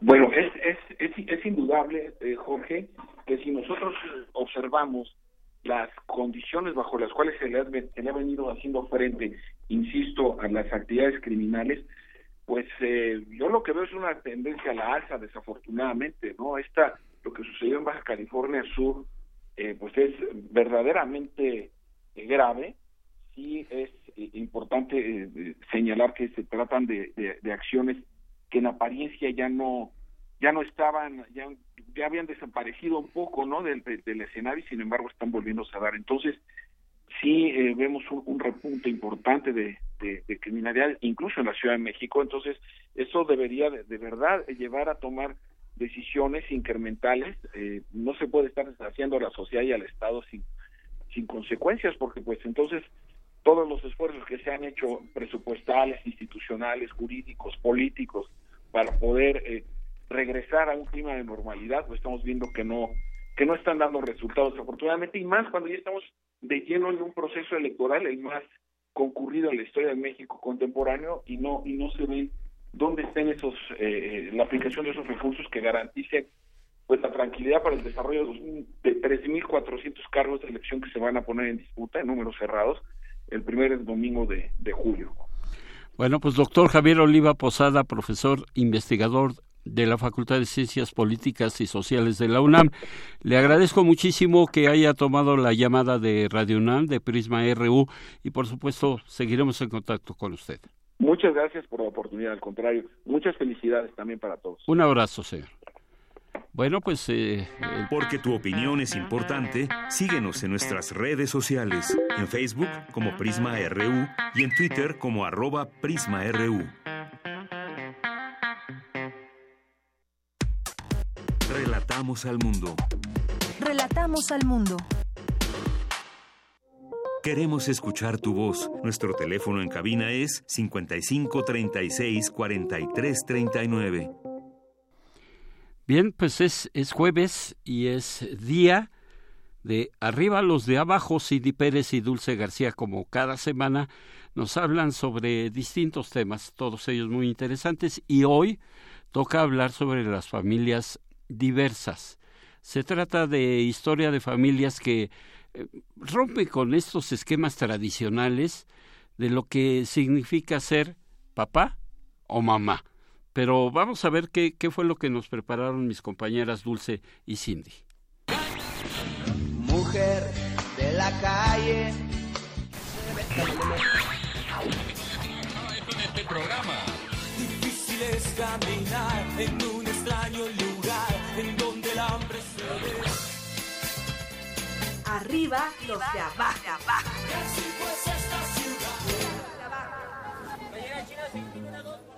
Bueno, es, es, es, indudable, eh, Jorge, que si nosotros observamos las condiciones bajo las cuales se le, ha, se le ha venido haciendo frente insisto, a las actividades criminales, pues eh, yo lo que veo es una tendencia a la alza, desafortunadamente, ¿no? Esta, lo que sucedió en Baja California Sur, eh, pues es verdaderamente eh, grave. Sí es importante señalar que se tratan de, de, acciones que en apariencia ya no ya no estaban, ya, ya habían desaparecido un poco, ¿no? Del, del escenario y sin embargo están volviéndose a dar. Entonces, sí eh, vemos un, repunte importante de, criminalidad, incluso en la Ciudad de México. Entonces, eso debería de, verdad llevar a tomar decisiones incrementales. Eh, no se puede estar haciendo a la sociedad y al Estado sin, sin consecuencias, porque pues entonces todos los esfuerzos que se han hecho presupuestales, institucionales, jurídicos, políticos, para poder eh, regresar a un clima de normalidad, pues estamos viendo que no que no están dando resultados afortunadamente y más cuando ya estamos de lleno en un proceso electoral el más concurrido en la historia de México contemporáneo y no y no se ve dónde estén esos eh, la aplicación de esos recursos que garanticen pues la tranquilidad para el desarrollo de 3.400 cargos de elección que se van a poner en disputa en números cerrados el primer domingo de, de julio. Bueno, pues doctor Javier Oliva Posada, profesor investigador de la Facultad de Ciencias Políticas y Sociales de la UNAM. Le agradezco muchísimo que haya tomado la llamada de Radio UNAM, de Prisma RU, y por supuesto seguiremos en contacto con usted. Muchas gracias por la oportunidad, al contrario, muchas felicidades también para todos. Un abrazo, señor. Bueno, pues... Eh, Porque tu opinión es importante, síguenos en nuestras redes sociales, en Facebook como Prisma RU y en Twitter como arroba PrismaRU. Relatamos al mundo. Relatamos al mundo. Queremos escuchar tu voz. Nuestro teléfono en cabina es 55 36 43 39. Bien, pues es, es jueves y es día de arriba los de abajo, Sidi Pérez y Dulce García, como cada semana, nos hablan sobre distintos temas, todos ellos muy interesantes, y hoy toca hablar sobre las familias diversas. Se trata de historia de familias que eh, rompen con estos esquemas tradicionales de lo que significa ser papá o mamá. Pero vamos a ver qué, qué fue lo que nos prepararon mis compañeras Dulce y Cindy. Mujer de la calle. Este programa. Difícil es caminar en un extraño lugar en donde el hambre se ve. Arriba los de abajo.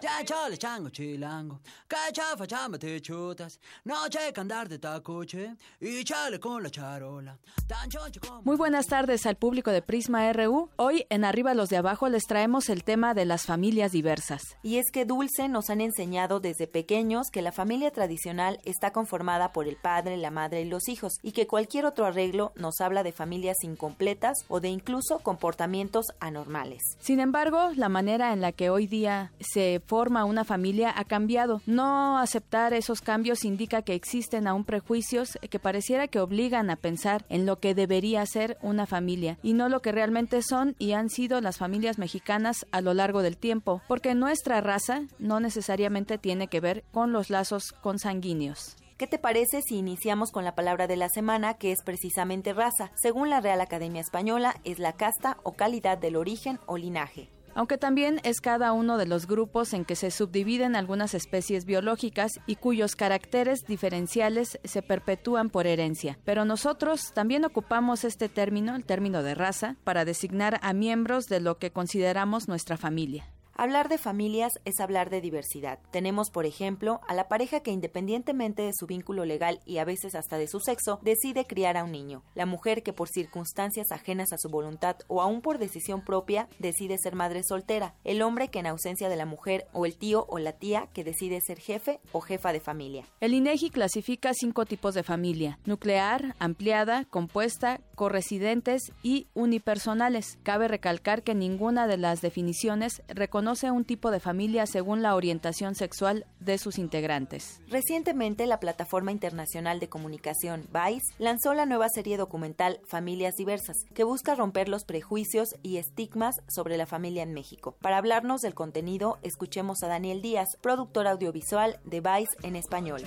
Ya chale chango chilango, cachafa chamba te chutas, noche andar de tacoche y chale con la charola. Tan choncho como... Muy buenas tardes al público de Prisma RU. Hoy en Arriba los de Abajo les traemos el tema de las familias diversas. Y es que Dulce nos han enseñado desde pequeños que la familia tradicional está conformada por el padre, la madre y los hijos, y que cualquier otro arreglo nos habla de familias incompletas o de incluso comportamientos anormales. Sin embargo, la manera en la que hoy día se forma una familia ha cambiado. No aceptar esos cambios indica que existen aún prejuicios que pareciera que obligan a pensar en lo que debería ser una familia y no lo que realmente son y han sido las familias mexicanas a lo largo del tiempo, porque nuestra raza no necesariamente tiene que ver con los lazos consanguíneos. ¿Qué te parece si iniciamos con la palabra de la semana, que es precisamente raza? Según la Real Academia Española, es la casta o calidad del origen o linaje aunque también es cada uno de los grupos en que se subdividen algunas especies biológicas y cuyos caracteres diferenciales se perpetúan por herencia. Pero nosotros también ocupamos este término, el término de raza, para designar a miembros de lo que consideramos nuestra familia. Hablar de familias es hablar de diversidad. Tenemos, por ejemplo, a la pareja que independientemente de su vínculo legal y a veces hasta de su sexo, decide criar a un niño. La mujer que por circunstancias ajenas a su voluntad o aún por decisión propia decide ser madre soltera. El hombre que en ausencia de la mujer o el tío o la tía que decide ser jefe o jefa de familia. El INEGI clasifica cinco tipos de familia: nuclear, ampliada, compuesta, corresidentes y unipersonales. Cabe recalcar que ninguna de las definiciones reconoce conoce un tipo de familia según la orientación sexual de sus integrantes. Recientemente, la Plataforma Internacional de Comunicación, VICE, lanzó la nueva serie documental Familias Diversas, que busca romper los prejuicios y estigmas sobre la familia en México. Para hablarnos del contenido, escuchemos a Daniel Díaz, productor audiovisual de VICE en español.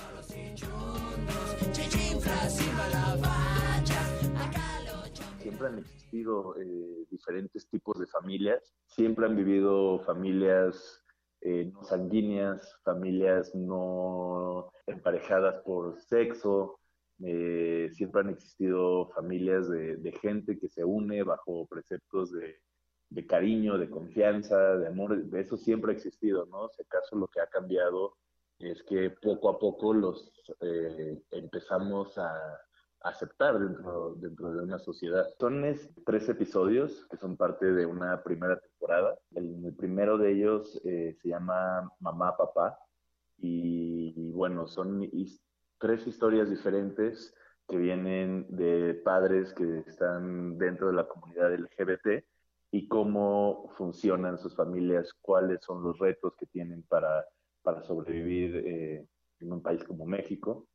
siempre han existido eh, diferentes tipos de familias, siempre han vivido familias eh, no sanguíneas, familias no emparejadas por sexo, eh, siempre han existido familias de, gente que se une bajo preceptos de, cariño, de confianza, de amor, de eso siempre ha existido, ¿no? Si acaso lo que ha cambiado es que poco a poco los empezamos a aceptar dentro, dentro de una sociedad. Son tres episodios que son parte de una primera temporada. El, primero de ellos eh, se llama Mamá, Papá. Y, bueno, son tres historias diferentes que vienen de padres que están dentro de la comunidad LGBT y cómo funcionan sus familias, cuáles son los retos que tienen para, para sobrevivir eh, en un país como México.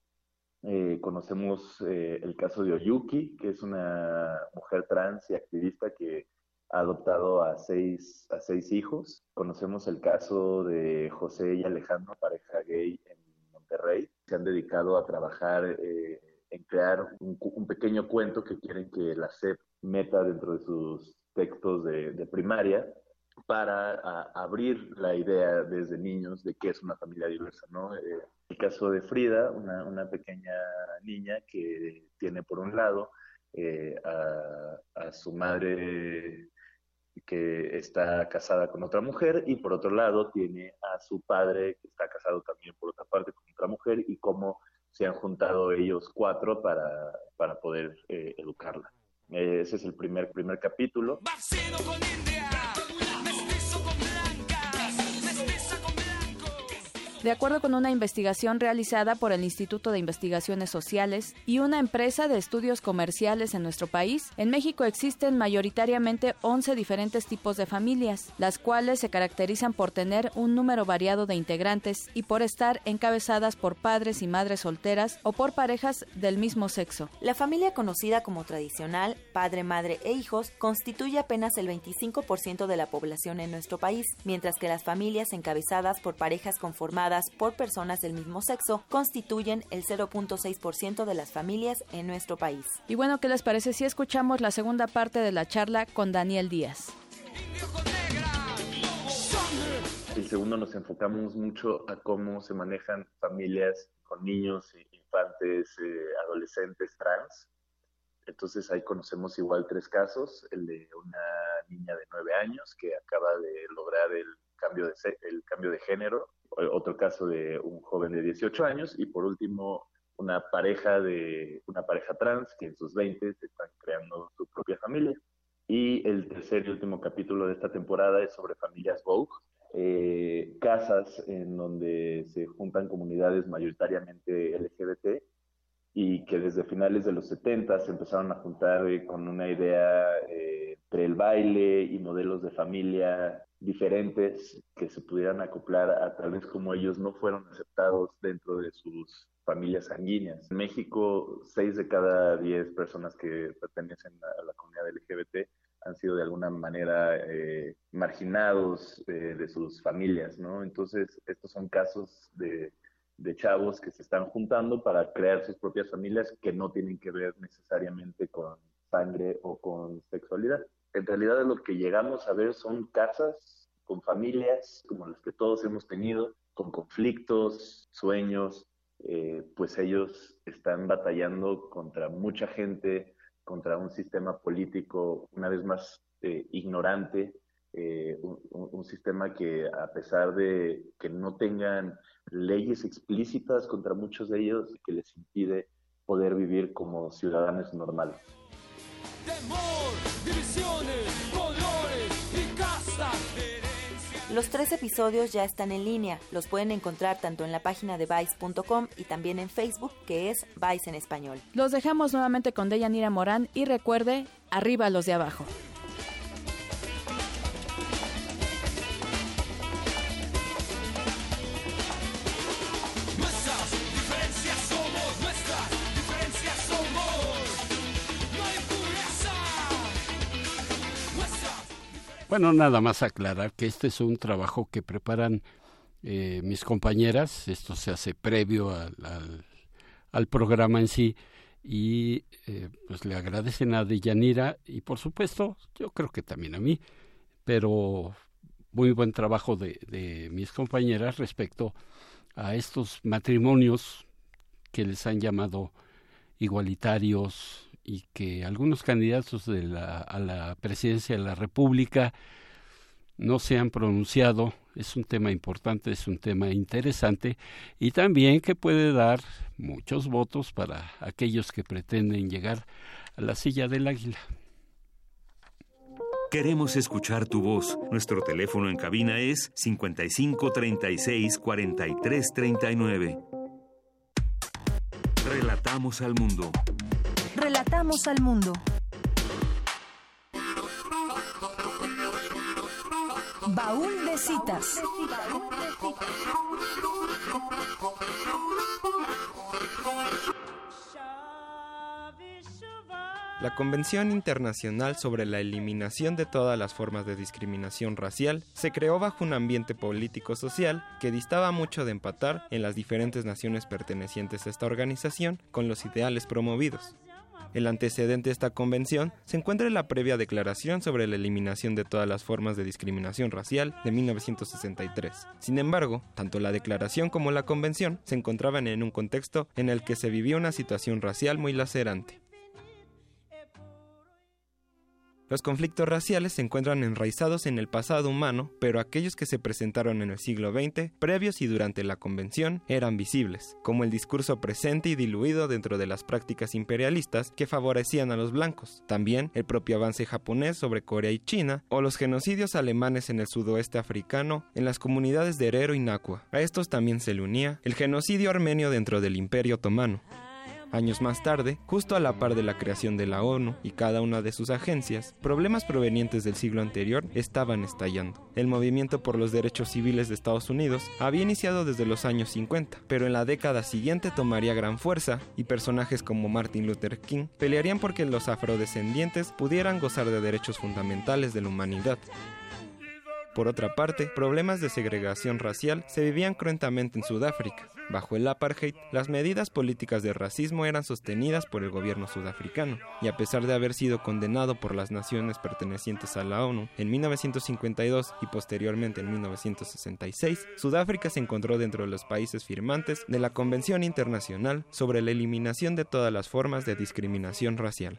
Eh, conocemos eh, el caso de Oyuki, que es una mujer trans y activista que ha adoptado a seis, a seis hijos. Conocemos el caso de José y Alejandro, pareja gay en Monterrey. Se han dedicado a trabajar eh, en crear un, pequeño cuento que quieren que la SEP meta dentro de sus textos de, primaria para abrir la idea desde niños de qué es una familia diversa, ¿no? El caso de Frida, una, pequeña niña que tiene por un lado eh, a, su madre que está casada con otra mujer y por otro lado tiene a su padre que está casado también por otra parte con otra mujer y cómo se han juntado ellos cuatro para, para poder eh, educarla. ese es el primer, primer capítulo. De acuerdo con una investigación realizada por el Instituto de Investigaciones Sociales y una empresa de estudios comerciales en nuestro país, en México existen mayoritariamente 11 diferentes tipos de familias, las cuales se caracterizan por tener un número variado de integrantes y por estar encabezadas por padres y madres solteras o por parejas del mismo sexo. La familia conocida como tradicional, padre, madre e hijos, constituye apenas el 25% de la población en nuestro país, mientras que las familias encabezadas por parejas conformadas por personas del mismo sexo constituyen el 0.6% de las familias en nuestro país. Y bueno, ¿qué les parece si escuchamos la segunda parte de la charla con Daniel Díaz? El segundo nos enfocamos mucho a cómo se manejan familias con niños, infantes, eh, adolescentes trans. Entonces ahí conocemos igual tres casos, el de una niña de nueve años que acaba de lograr el cambio de, el cambio de género, otro caso de un joven de 18 años y por último una pareja de una pareja trans que en sus 20 están creando su propia familia. Y el tercer y último capítulo de esta temporada es sobre familias Vogue, eh, casas en donde se juntan comunidades mayoritariamente LGBT y que desde finales de los 70 se empezaron a juntar eh, con una idea eh, entre el baile y modelos de familia diferentes que se pudieran acoplar a tal vez como ellos no fueron aceptados dentro de sus familias sanguíneas. En México, 6 de cada 10 personas que pertenecen a la comunidad LGBT han sido de alguna manera eh, marginados eh, de sus familias, ¿no? Entonces, estos son casos de, de chavos que se están juntando para crear sus propias familias que no tienen que ver necesariamente con sangre o con sexualidad. En realidad lo que llegamos a ver son casas con familias como las que todos hemos tenido, con conflictos, sueños, eh, pues ellos están batallando contra mucha gente, contra un sistema político una vez más eh, ignorante, eh, un, sistema que a pesar de que no tengan leyes explícitas contra muchos de ellos, que les impide poder vivir como ciudadanos normales. Los tres episodios ya están en línea. Los pueden encontrar tanto en la página de Vice.com y también en Facebook, que es Vice en español. Los dejamos nuevamente con Deyanira Morán y recuerde, arriba los de abajo. Bueno, nada más aclarar que este es un trabajo que preparan eh, mis compañeras, esto se hace previo al, al, programa en sí, y eh, pues le agradecen a Deyanira y por supuesto yo creo que también a mí, pero muy buen trabajo de mis compañeras respecto a estos matrimonios que les han llamado igualitarios, y que algunos candidatos a la presidencia de la República no se han pronunciado. Es un tema importante, es un tema interesante y también que puede dar muchos votos para aquellos que pretenden llegar a la silla del águila. Queremos escuchar tu voz. Nuestro teléfono en cabina es 55 36 43 39. Relatamos al mundo. Relatamos al mundo. Baúl de citas. La Convención Internacional sobre la Eliminación de todas las formas de discriminación racial se creó bajo un ambiente político-social que distaba mucho de empatar en las diferentes naciones pertenecientes a esta organización con los ideales promovidos. El antecedente de esta convención se encuentra en la previa Declaración sobre la Eliminación de todas las formas de discriminación racial de 1963. Sin embargo, tanto la declaración como la convención se encontraban en un contexto en el que se vivía una situación racial muy lacerante. Los conflictos raciales se encuentran enraizados en el pasado humano, pero aquellos que se presentaron en el siglo XX, previos y durante la convención, eran visibles, como el discurso presente y diluido dentro de las prácticas imperialistas que favorecían a los blancos, también el propio avance japonés sobre Corea y China, o los genocidios alemanes en el sudoeste africano en las comunidades de Herero y Nakua. A estos también se le unía el genocidio armenio dentro del Imperio Otomano. Años más tarde, justo a la par de la creación de la ONU y cada una de sus agencias, problemas provenientes del siglo anterior estaban estallando. El movimiento por los derechos civiles de Estados Unidos había iniciado desde los años 50, pero en la década siguiente tomaría gran fuerza y personajes como Martin Luther King pelearían porque los afrodescendientes pudieran gozar de derechos fundamentales de la humanidad. Por otra parte, problemas de segregación racial se vivían cruentamente en Sudáfrica. Bajo el apartheid, las medidas políticas de racismo eran sostenidas por el gobierno sudafricano, y a pesar de haber sido condenado por las naciones pertenecientes a la ONU en 1952 y posteriormente en 1966, Sudáfrica se encontró dentro de los países firmantes de la Convención Internacional sobre la Eliminación de todas las formas de discriminación racial.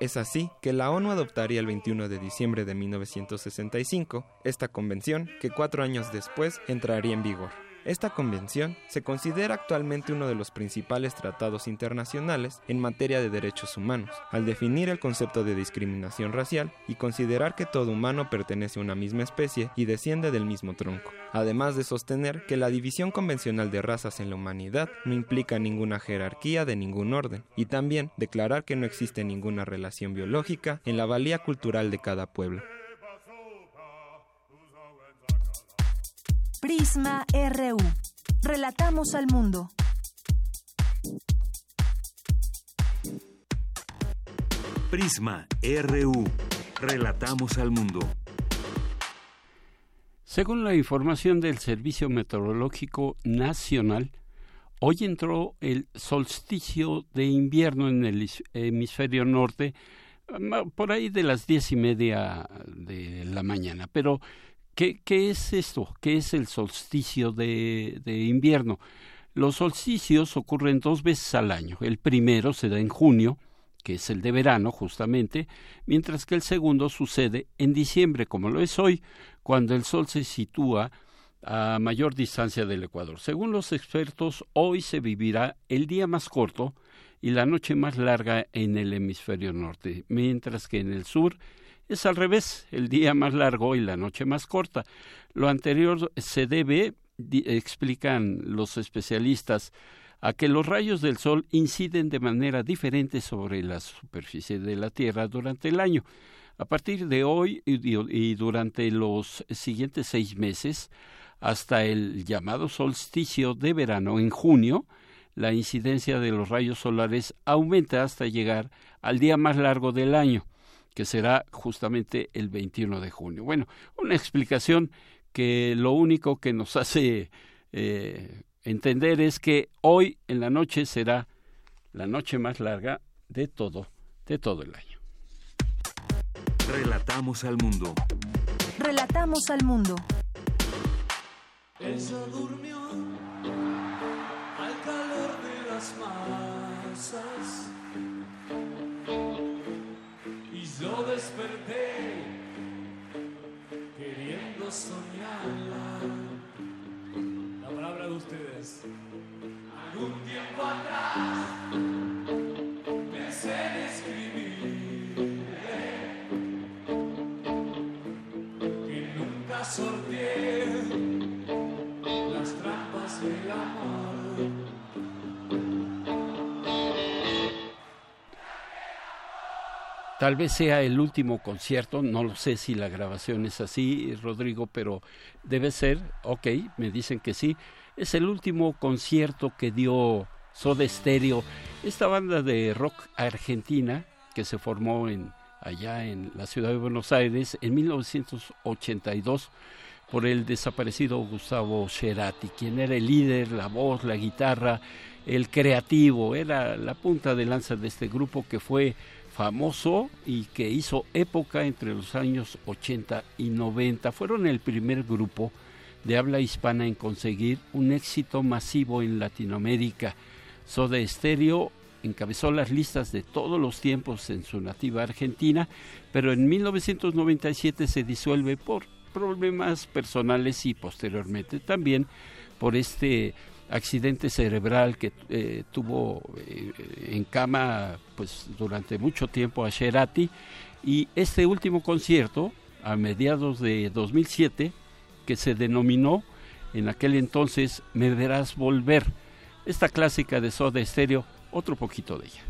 Es así que la ONU adoptaría el 21 de diciembre de 1965 esta convención que cuatro años después entraría en vigor. Esta convención se considera actualmente uno de los principales tratados internacionales en materia de derechos humanos, al definir el concepto de discriminación racial y considerar que todo humano pertenece a una misma especie y desciende del mismo tronco, además de sostener que la división convencional de razas en la humanidad no implica ninguna jerarquía de ningún orden, y también declarar que no existe ninguna relación biológica en la valía cultural de cada pueblo. Prisma RU. Relatamos al mundo. Prisma RU. Relatamos al mundo. Según la información del Servicio Meteorológico Nacional, hoy entró el solsticio de invierno en el hemisferio norte por ahí de las diez y media de la mañana. Pero ¿Qué, ¿Qué, es esto? ¿Qué es el solsticio de, invierno? Los solsticios ocurren dos veces al año. El primero se da en junio, que es el de verano justamente, mientras que el segundo sucede en diciembre, como lo es hoy, cuando el Sol se sitúa a mayor distancia del Ecuador. Según los expertos, hoy se vivirá el día más corto y la noche más larga en el hemisferio norte, mientras que en el sur es al revés, el día más largo y la noche más corta. Lo anterior se debe, explican los especialistas, a que los rayos del Sol inciden de manera diferente sobre la superficie de la Tierra durante el año. A partir de hoy y durante los siguientes seis meses, hasta el llamado solsticio de verano en junio, la incidencia de los rayos solares aumenta hasta llegar al día más largo del año que será justamente el 21 de junio. Bueno, una explicación que lo único que nos hace eh, entender es que hoy en la noche será la noche más larga de todo, de todo el año. Relatamos al mundo. Relatamos al mundo. Ella durmió al calor de las masas yo desperté queriendo soñarla. La palabra de ustedes. Algún tiempo atrás Tal vez sea el último concierto, no lo sé si la grabación es así, Rodrigo, pero debe ser, ok, me dicen que sí. Es el último concierto que dio Soda Stereo, esta banda de rock argentina que se formó en, allá en la ciudad de Buenos Aires en 1982 por el desaparecido Gustavo Cerati, quien era el líder, la voz, la guitarra, el creativo, era la punta de lanza de este grupo que fue famoso y que hizo época entre los años 80 y 90. Fueron el primer grupo de habla hispana en conseguir un éxito masivo en Latinoamérica. Soda Stereo encabezó las listas de todos los tiempos en su nativa Argentina, pero en 1997 se disuelve por problemas personales y posteriormente también por este accidente cerebral que eh, tuvo eh, en cama pues durante mucho tiempo a Sherati y este último concierto a mediados de 2007 que se denominó en aquel entonces Me verás volver. Esta clásica de Soda Stereo otro poquito de ella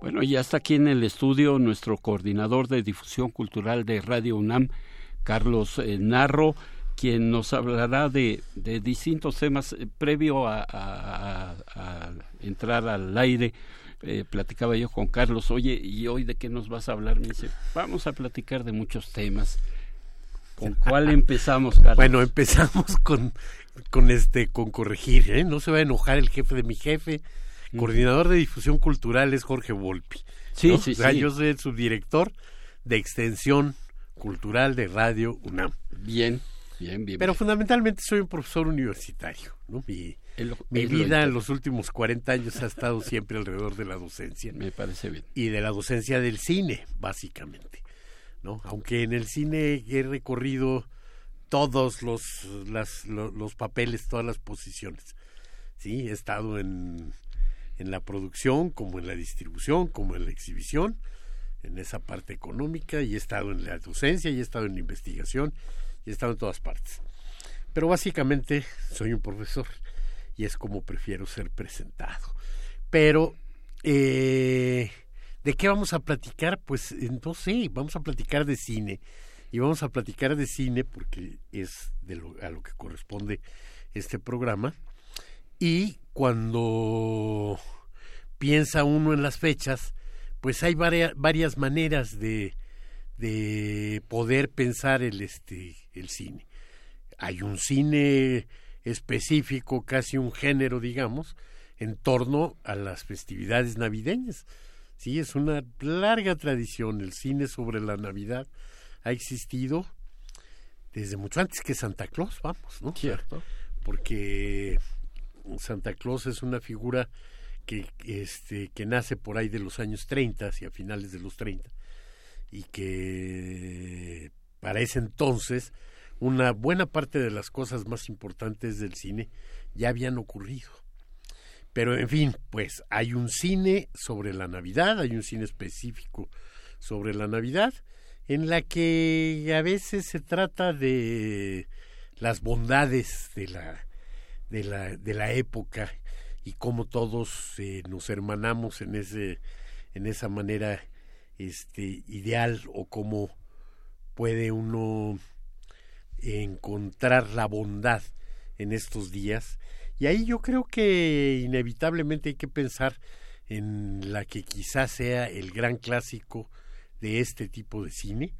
Bueno, ya está aquí en el estudio nuestro coordinador de difusión cultural de Radio UNAM, Carlos eh, Narro, quien nos hablará de, de distintos temas. Eh, previo a, entrar al aire, eh, platicaba yo con Carlos, oye, ¿y hoy de qué nos vas a hablar? Me dice, vamos a platicar de muchos temas. ¿Con cuál empezamos, Carlos? Bueno, empezamos con, con este, con corregir. No se va a enojar el jefe de mi jefe. Coordinador de difusión cultural es Jorge Volpi. Sí, ¿no? sí, O sea, sí. yo soy el subdirector de extensión cultural de Radio UNAM. Bien, bien, bien. Pero bien. fundamentalmente soy un profesor universitario, ¿no? Mi, lo vida en los últimos 40 años ha estado siempre alrededor de la docencia. Me parece bien. Y de la docencia del cine, básicamente. ¿no? Aunque en el cine he recorrido todos los, las- lo- los papeles, todas las posiciones. Sí, he estado en, en la producción, como en la distribución, como en la exhibición, en esa parte económica, y he estado en la docencia, y he estado en la investigación, y he estado en todas partes. Pero básicamente soy un profesor, y es como prefiero ser presentado. Pero, eh, ¿de qué vamos a platicar? Pues no sé, vamos a platicar de cine. Y vamos a platicar de cine porque es a lo que corresponde este programa. Y cuando piensa uno en las fechas, pues hay varia- varias maneras de, de poder pensar el, este, el cine. Hay un cine específico, casi un género, digamos, en torno a las festividades navideñas. Sí, es una larga tradición. El cine sobre la Navidad ha existido desde mucho antes que Santa Claus, vamos, ¿no? Cierto. Porque Santa Claus es una figura que, este, que nace por ahí de los años 30, hacia finales de los 30, y que para ese entonces una buena parte de las cosas más importantes del cine ya habían ocurrido. Pero en fin, pues hay un cine sobre la Navidad, hay un cine específico sobre la Navidad, en la que a veces se trata de las bondades de la, de la, de la época y cómo todos eh, nos hermanamos en ese, en esa manera este ideal o cómo puede uno encontrar la bondad en estos días. Y ahí yo creo que inevitablemente hay que pensar en la que quizás sea el gran clásico de este tipo de cine,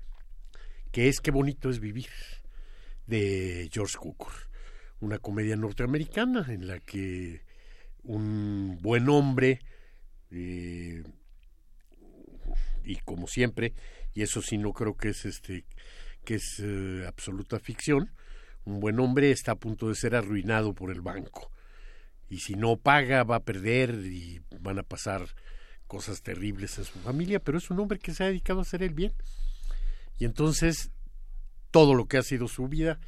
que es Qué bonito es vivir, de George Cukor, una comedia norteamericana en la que un buen hombre, eh, y como siempre, y eso sí no creo que es este que es eh, absoluta ficción, un buen hombre está a punto de ser arruinado por el banco. Y si no paga va a perder y van a pasar cosas terribles en su familia, pero es un hombre que se ha dedicado a hacer el bien. Y entonces todo lo que ha sido su vida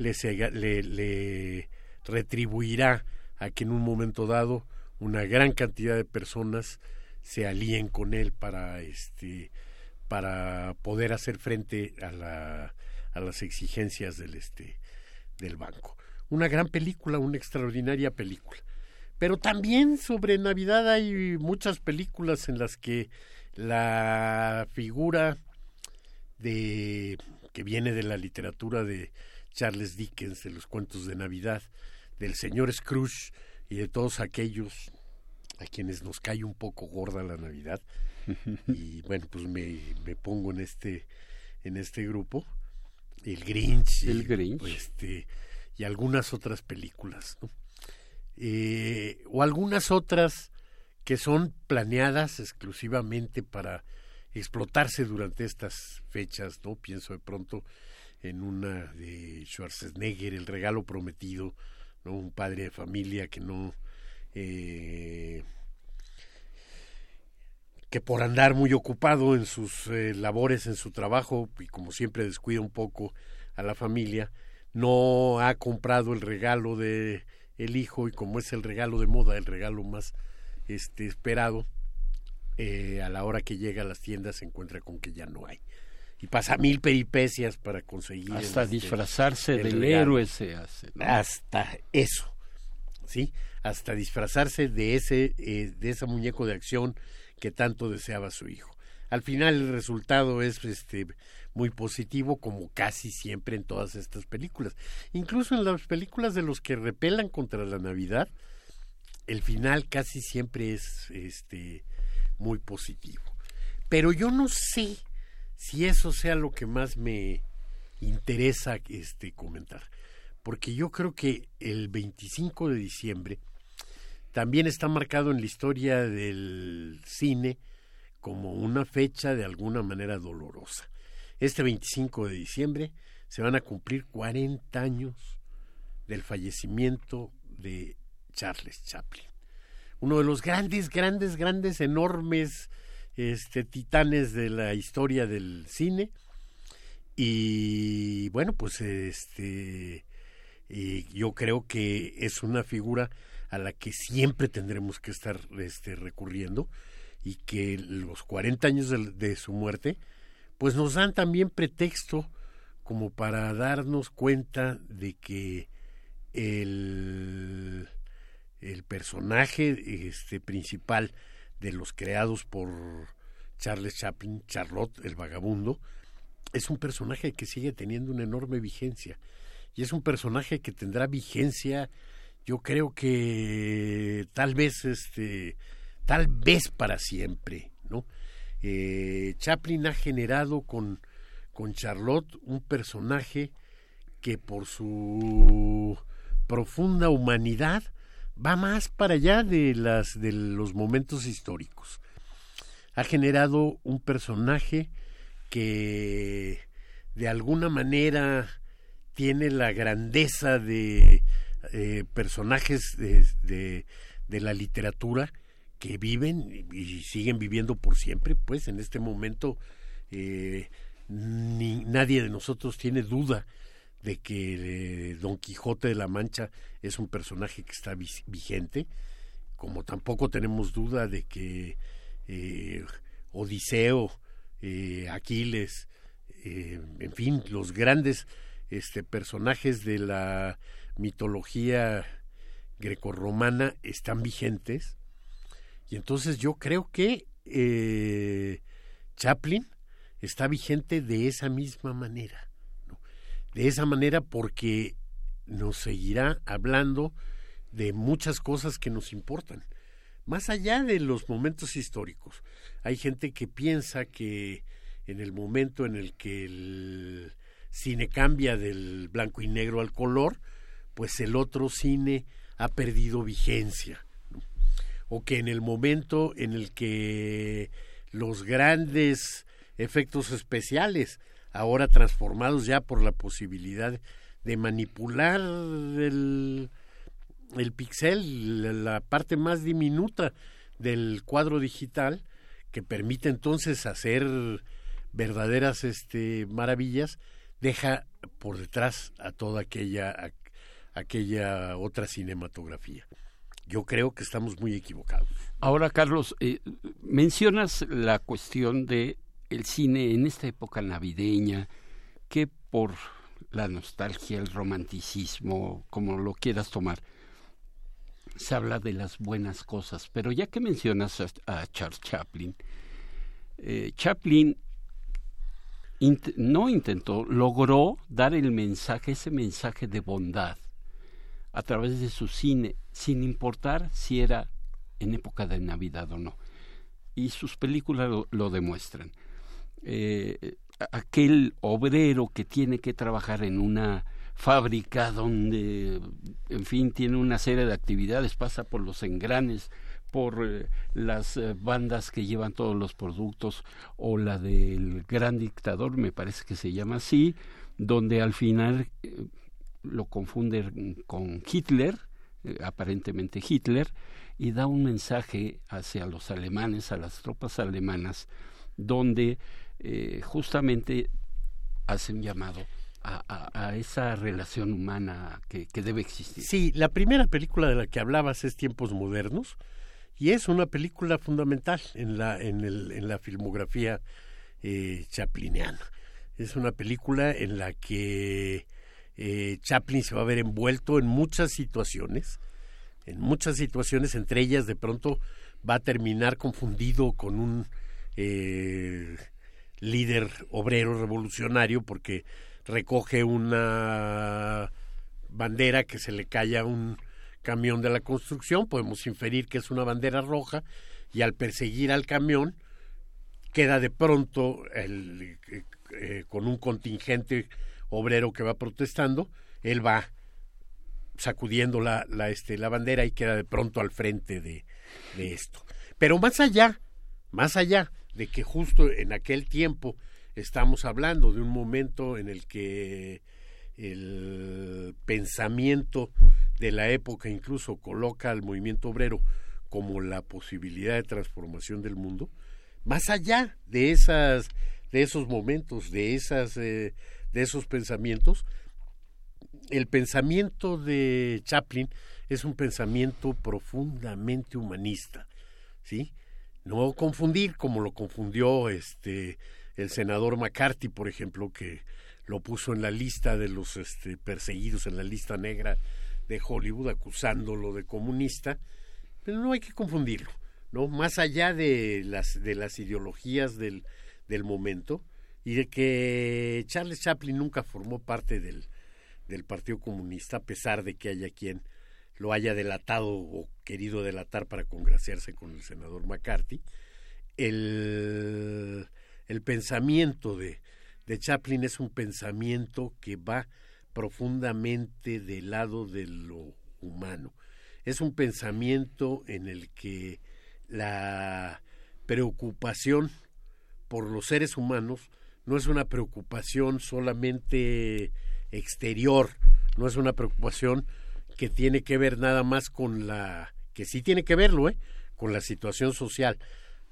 le, retribuirá a que en un momento dado una gran cantidad de personas se alíen con él para este para poder hacer frente a la a las exigencias del este del banco. Una gran película, una extraordinaria película. Pero también sobre Navidad hay muchas películas en las que la figura de que viene de la literatura de Charles Dickens, de los cuentos de Navidad, del señor Scrooge y de todos aquellos a quienes nos cae un poco gorda la Navidad. y bueno, pues me, me pongo en este en este grupo, el Grinch, El y, Grinch. pues, este, y algunas otras películas, ¿no? Eh, o algunas otras que son planeadas exclusivamente para explotarse durante estas fechas, ¿no? Pienso de pronto en una de Schwarzenegger, El regalo prometido, ¿no? Un padre de familia que no eh, que por andar muy ocupado en sus eh, labores, en su trabajo, y como siempre descuida un poco a la familia, no ha comprado el regalo de el hijo y como es el regalo de moda, el regalo más este esperado, eh, a la hora que llega a las tiendas se encuentra con que ya no hay. Y pasa mil peripecias para conseguir. Hasta este, disfrazarse el del regalo. héroe se hace. ¿no? Hasta eso, ¿sí? Hasta disfrazarse de ese, eh, de ese muñeco de acción que tanto deseaba su hijo. Al final el resultado es este muy positivo como casi siempre en todas estas películas. Incluso en las películas de los que repelan contra la Navidad, el final casi siempre es este muy positivo. Pero yo no sé si eso sea lo que más me interesa este comentar, porque yo creo que el 25 de diciembre también está marcado en la historia del cine como una fecha de alguna manera dolorosa. Este 25 de diciembre se van a cumplir 40 años del fallecimiento de Charles Chaplin. Uno de los grandes, grandes, grandes, enormes este, titanes de la historia del cine. Y bueno, pues este, eh, yo creo que es una figura a la que siempre tendremos que estar este, recurriendo y que los 40 años de, de su muerte pues nos dan también pretexto como para darnos cuenta de que el, el personaje este, principal de los creados por Charles Chaplin, Charlotte, el vagabundo, es un personaje que sigue teniendo una enorme vigencia. Y es un personaje que tendrá vigencia, yo creo que tal vez, este, tal vez para siempre, ¿no? Eh, Chaplin ha generado con, con Charlotte un personaje que por su profunda humanidad va más para allá de las de los momentos históricos. Ha generado un personaje que de alguna manera tiene la grandeza de eh, personajes de, de, la literatura que viven y siguen viviendo por siempre, pues en este momento eh, ni, nadie de nosotros tiene duda de que eh, Don Quijote de la Mancha es un personaje que está vigente, como tampoco tenemos duda de que eh, Odiseo, eh, Aquiles, en fin, los grandes este, personajes de la mitología grecorromana están vigentes. Y entonces yo creo que Chaplin está vigente de esa misma manera. De esa manera porque nos seguirá hablando de muchas cosas que nos importan. Más allá de los momentos históricos. Hay gente que piensa que en el momento en el que el cine cambia del blanco y negro al color, pues el otro cine ha perdido vigencia. O que en el momento en el que los grandes efectos especiales, ahora transformados ya por la posibilidad de manipular el, el pixel, la parte más diminuta del cuadro digital, que permite entonces hacer verdaderas este, maravillas, deja por detrás a toda aquella, aquella otra cinematografía. Yo creo que estamos muy equivocados. Ahora, Carlos, eh, mencionas la cuestión de el cine en esta época navideña, que por la nostalgia, el romanticismo, como lo quieras tomar, se habla de las buenas cosas. Pero ya que mencionas a, Charles Chaplin, eh, Chaplin no intentó, logró dar el mensaje, ese mensaje de bondad a través de su cine, sin importar si era en época de Navidad o no. Y sus películas lo demuestran. Eh, aquel obrero que tiene que trabajar en una fábrica donde, en fin, tiene una serie de actividades, pasa por los engranes, por eh, las eh, bandas que llevan todos los productos, o la del gran dictador, me parece que se llama así, donde al final lo confunde con Hitler, aparentemente Hitler, y da un mensaje hacia los alemanes, a las tropas alemanas, donde eh, justamente hace un llamado a, esa relación humana que, debe existir. Sí, la primera película de la que hablabas es Tiempos Modernos y es una película fundamental en la, en la filmografía eh, chapliniana. Es una película en la que eh, Chaplin se va a ver envuelto en muchas situaciones, en muchas situaciones, entre ellas de pronto va a terminar confundido con un eh, líder obrero revolucionario porque recoge una bandera que se le cae a un camión de la construcción, podemos inferir que es una bandera roja y al perseguir al camión queda de pronto el, eh, con un contingente obrero que va protestando, él va sacudiendo la, la, este, la bandera y queda de pronto al frente de, de esto. Pero más allá, más allá de que justo en aquel tiempo estamos hablando de un momento en el que el pensamiento de la época incluso coloca al movimiento obrero como la posibilidad de transformación del mundo, más allá de esas de esos momentos, de esas eh, de esos pensamientos, el pensamiento de Chaplin es un pensamiento profundamente humanista, ¿sí? No confundir como lo confundió este el senador McCarthy, por ejemplo, que lo puso en la lista de los este, perseguidos, en la lista negra de Hollywood, acusándolo de comunista, pero no hay que confundirlo, ¿no? Más allá de las, de las ideologías del, del momento y de que Charles Chaplin nunca formó parte del, del Partido Comunista, a pesar de que haya quien lo haya delatado o querido delatar para congraciarse con el senador McCarthy, el el pensamiento de, de Chaplin es un pensamiento que va profundamente del lado de lo humano. Es un pensamiento en el que la preocupación por los seres humanos no es una preocupación solamente exterior, no es una preocupación que tiene que ver nada más con la que sí tiene que verlo, ¿eh? con la situación social,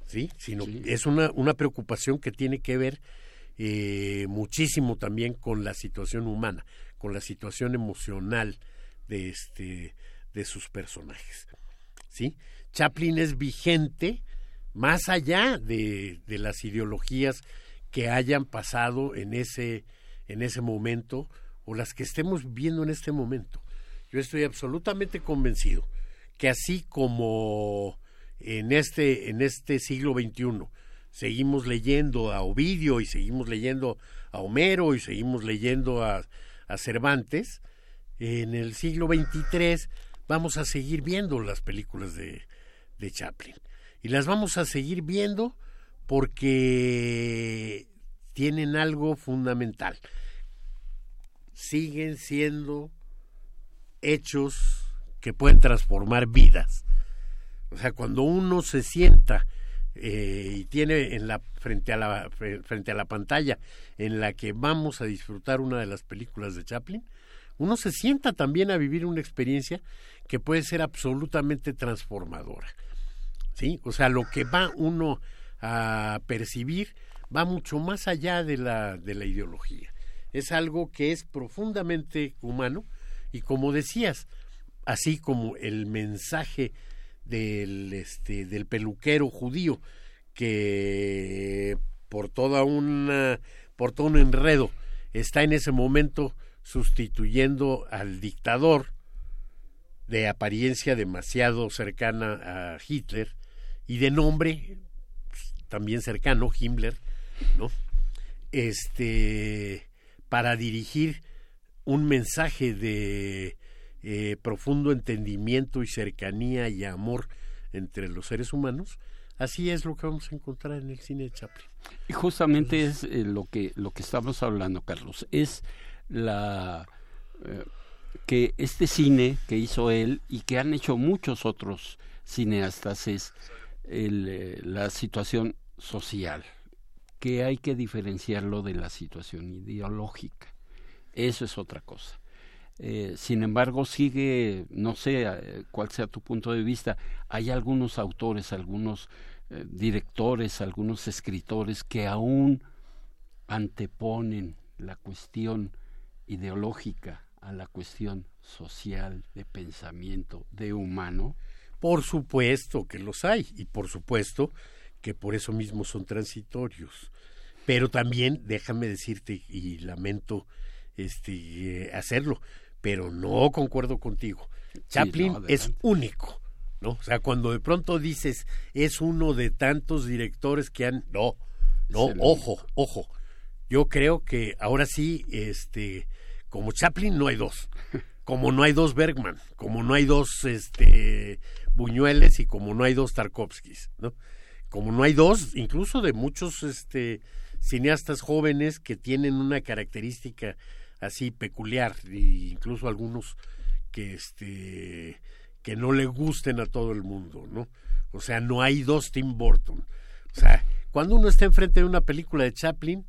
¿sí? Sino es una, una preocupación que tiene que ver eh, muchísimo también con la situación humana, con la situación emocional de este de sus personajes. ¿Sí? Chaplin es vigente más allá de, de las ideologías que hayan pasado en ese, en ese momento o las que estemos viendo en este momento. Yo estoy absolutamente convencido que así como en este, en este siglo XXI. Seguimos leyendo a Ovidio y seguimos leyendo a Homero y seguimos leyendo a, a Cervantes. En el siglo XXIII vamos a seguir viendo las películas de, de Chaplin. Y las vamos a seguir viendo porque tienen algo fundamental. Siguen siendo hechos que pueden transformar vidas. O sea, cuando uno se sienta eh, y tiene en la frente a la frente a la pantalla en la que vamos a disfrutar una de las películas de Chaplin, uno se sienta también a vivir una experiencia que puede ser absolutamente transformadora. ¿Sí? O sea, lo que va uno a percibir va mucho más allá de la de la ideología. Es algo que es profundamente humano y como decías, así como el mensaje del, este, del peluquero judío que por toda una por todo un enredo está en ese momento sustituyendo al dictador de apariencia demasiado cercana a Hitler y de nombre pues, también cercano Himmler, ¿no? Este para dirigir un mensaje de eh, profundo entendimiento y cercanía y amor entre los seres humanos, así es lo que vamos a encontrar en el cine de Chaplin. Y justamente es eh, lo que lo que estamos hablando, Carlos, es la eh, que este cine que hizo él y que han hecho muchos otros cineastas es el, la situación social, que hay que diferenciarlo de la situación ideológica. Eso es otra cosa Eh, sin embargo, sigue, no sé eh, cuál sea tu punto de vista, hay algunos autores, algunos eh, directores, algunos escritores que aún anteponen la cuestión ideológica a la cuestión social, de pensamiento, de humano. Por supuesto que los hay y por supuesto que por eso mismo son transitorios. Pero también déjame decirte y lamento este hacerlo, pero no concuerdo contigo. Chaplin es único, ¿no? O sea, cuando de pronto dices es uno de tantos directores que han no, no, ojo, ojo. Yo creo que ahora sí este como Chaplin no hay dos. Como no hay dos Bergman, como no hay dos este Buñueles y como no hay dos Tarkovskis, ¿no? Como no hay dos, incluso de muchos este cineastas jóvenes que tienen una característica así peculiar e incluso algunos que este que no le gusten a todo el mundo, ¿no? O sea, no hay dos Tim Burton. O sea, cuando uno está enfrente de una película de Chaplin,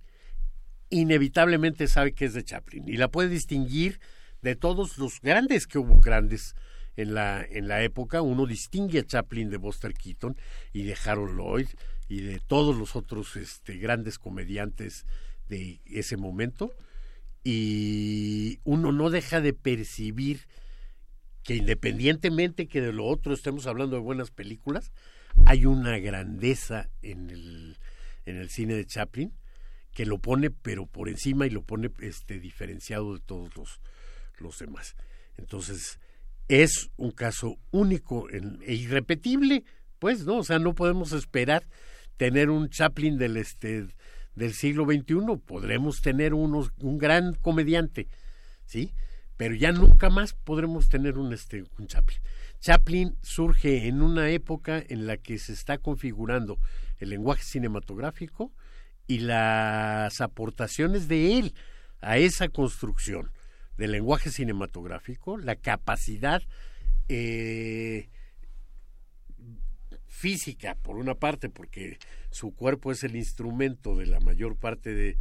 inevitablemente sabe que es de Chaplin y la puede distinguir de todos los grandes que hubo grandes en la en la época. Uno distingue a Chaplin de Buster Keaton y de Harold Lloyd y de todos los otros este, grandes comediantes de ese momento y uno no deja de percibir que independientemente que de lo otro estemos hablando de buenas películas, hay una grandeza en el, en el cine de Chaplin que lo pone pero por encima y lo pone este diferenciado de todos los, demás. Entonces, es un caso único e irrepetible, pues, ¿no? O sea, no podemos esperar tener un Chaplin del este del siglo XXI, podremos tener unos, un gran comediante, ¿sí? Pero ya nunca más podremos tener un, este, un Chaplin. Chaplin surge en una época en la que se está configurando el lenguaje cinematográfico y las aportaciones de él a esa construcción del lenguaje cinematográfico, la capacidad eh, física, por una parte, porque su cuerpo es el instrumento de la mayor parte de,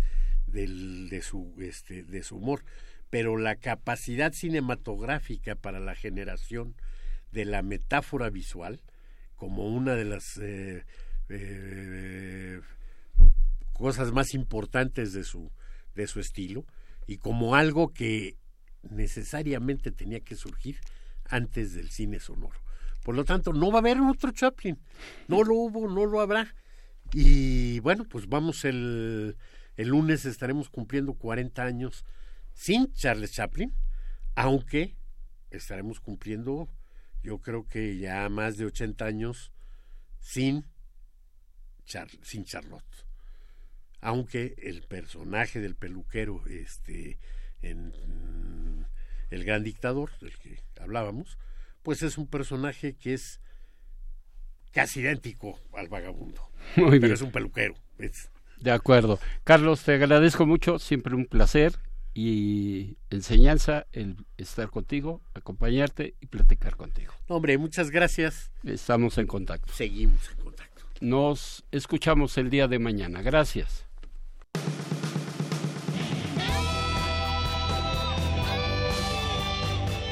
de, su, este, de su humor, pero la capacidad cinematográfica para la generación de la metáfora visual, como una de las eh, eh, cosas más importantes de su, de su estilo, y como algo que necesariamente tenía que surgir antes del cine sonoro. Por lo tanto, no va a haber otro Chaplin. No lo hubo, no lo habrá. Y bueno, pues vamos el, el lunes estaremos cumpliendo 40 años sin Charles Chaplin, aunque estaremos cumpliendo, yo creo que ya más de 80 años sin, sin Charlotte. Aunque el personaje del peluquero este, en El Gran Dictador, del que hablábamos, pues es un personaje que es casi idéntico al vagabundo. Muy Pero es un peluquero. De acuerdo. Carlos, te agradezco mucho, siempre un placer y enseñanza el estar contigo, acompañarte y platicar contigo. Hombre, muchas gracias. Estamos en contacto. Seguimos en contacto. Nos escuchamos el día de mañana. Gracias.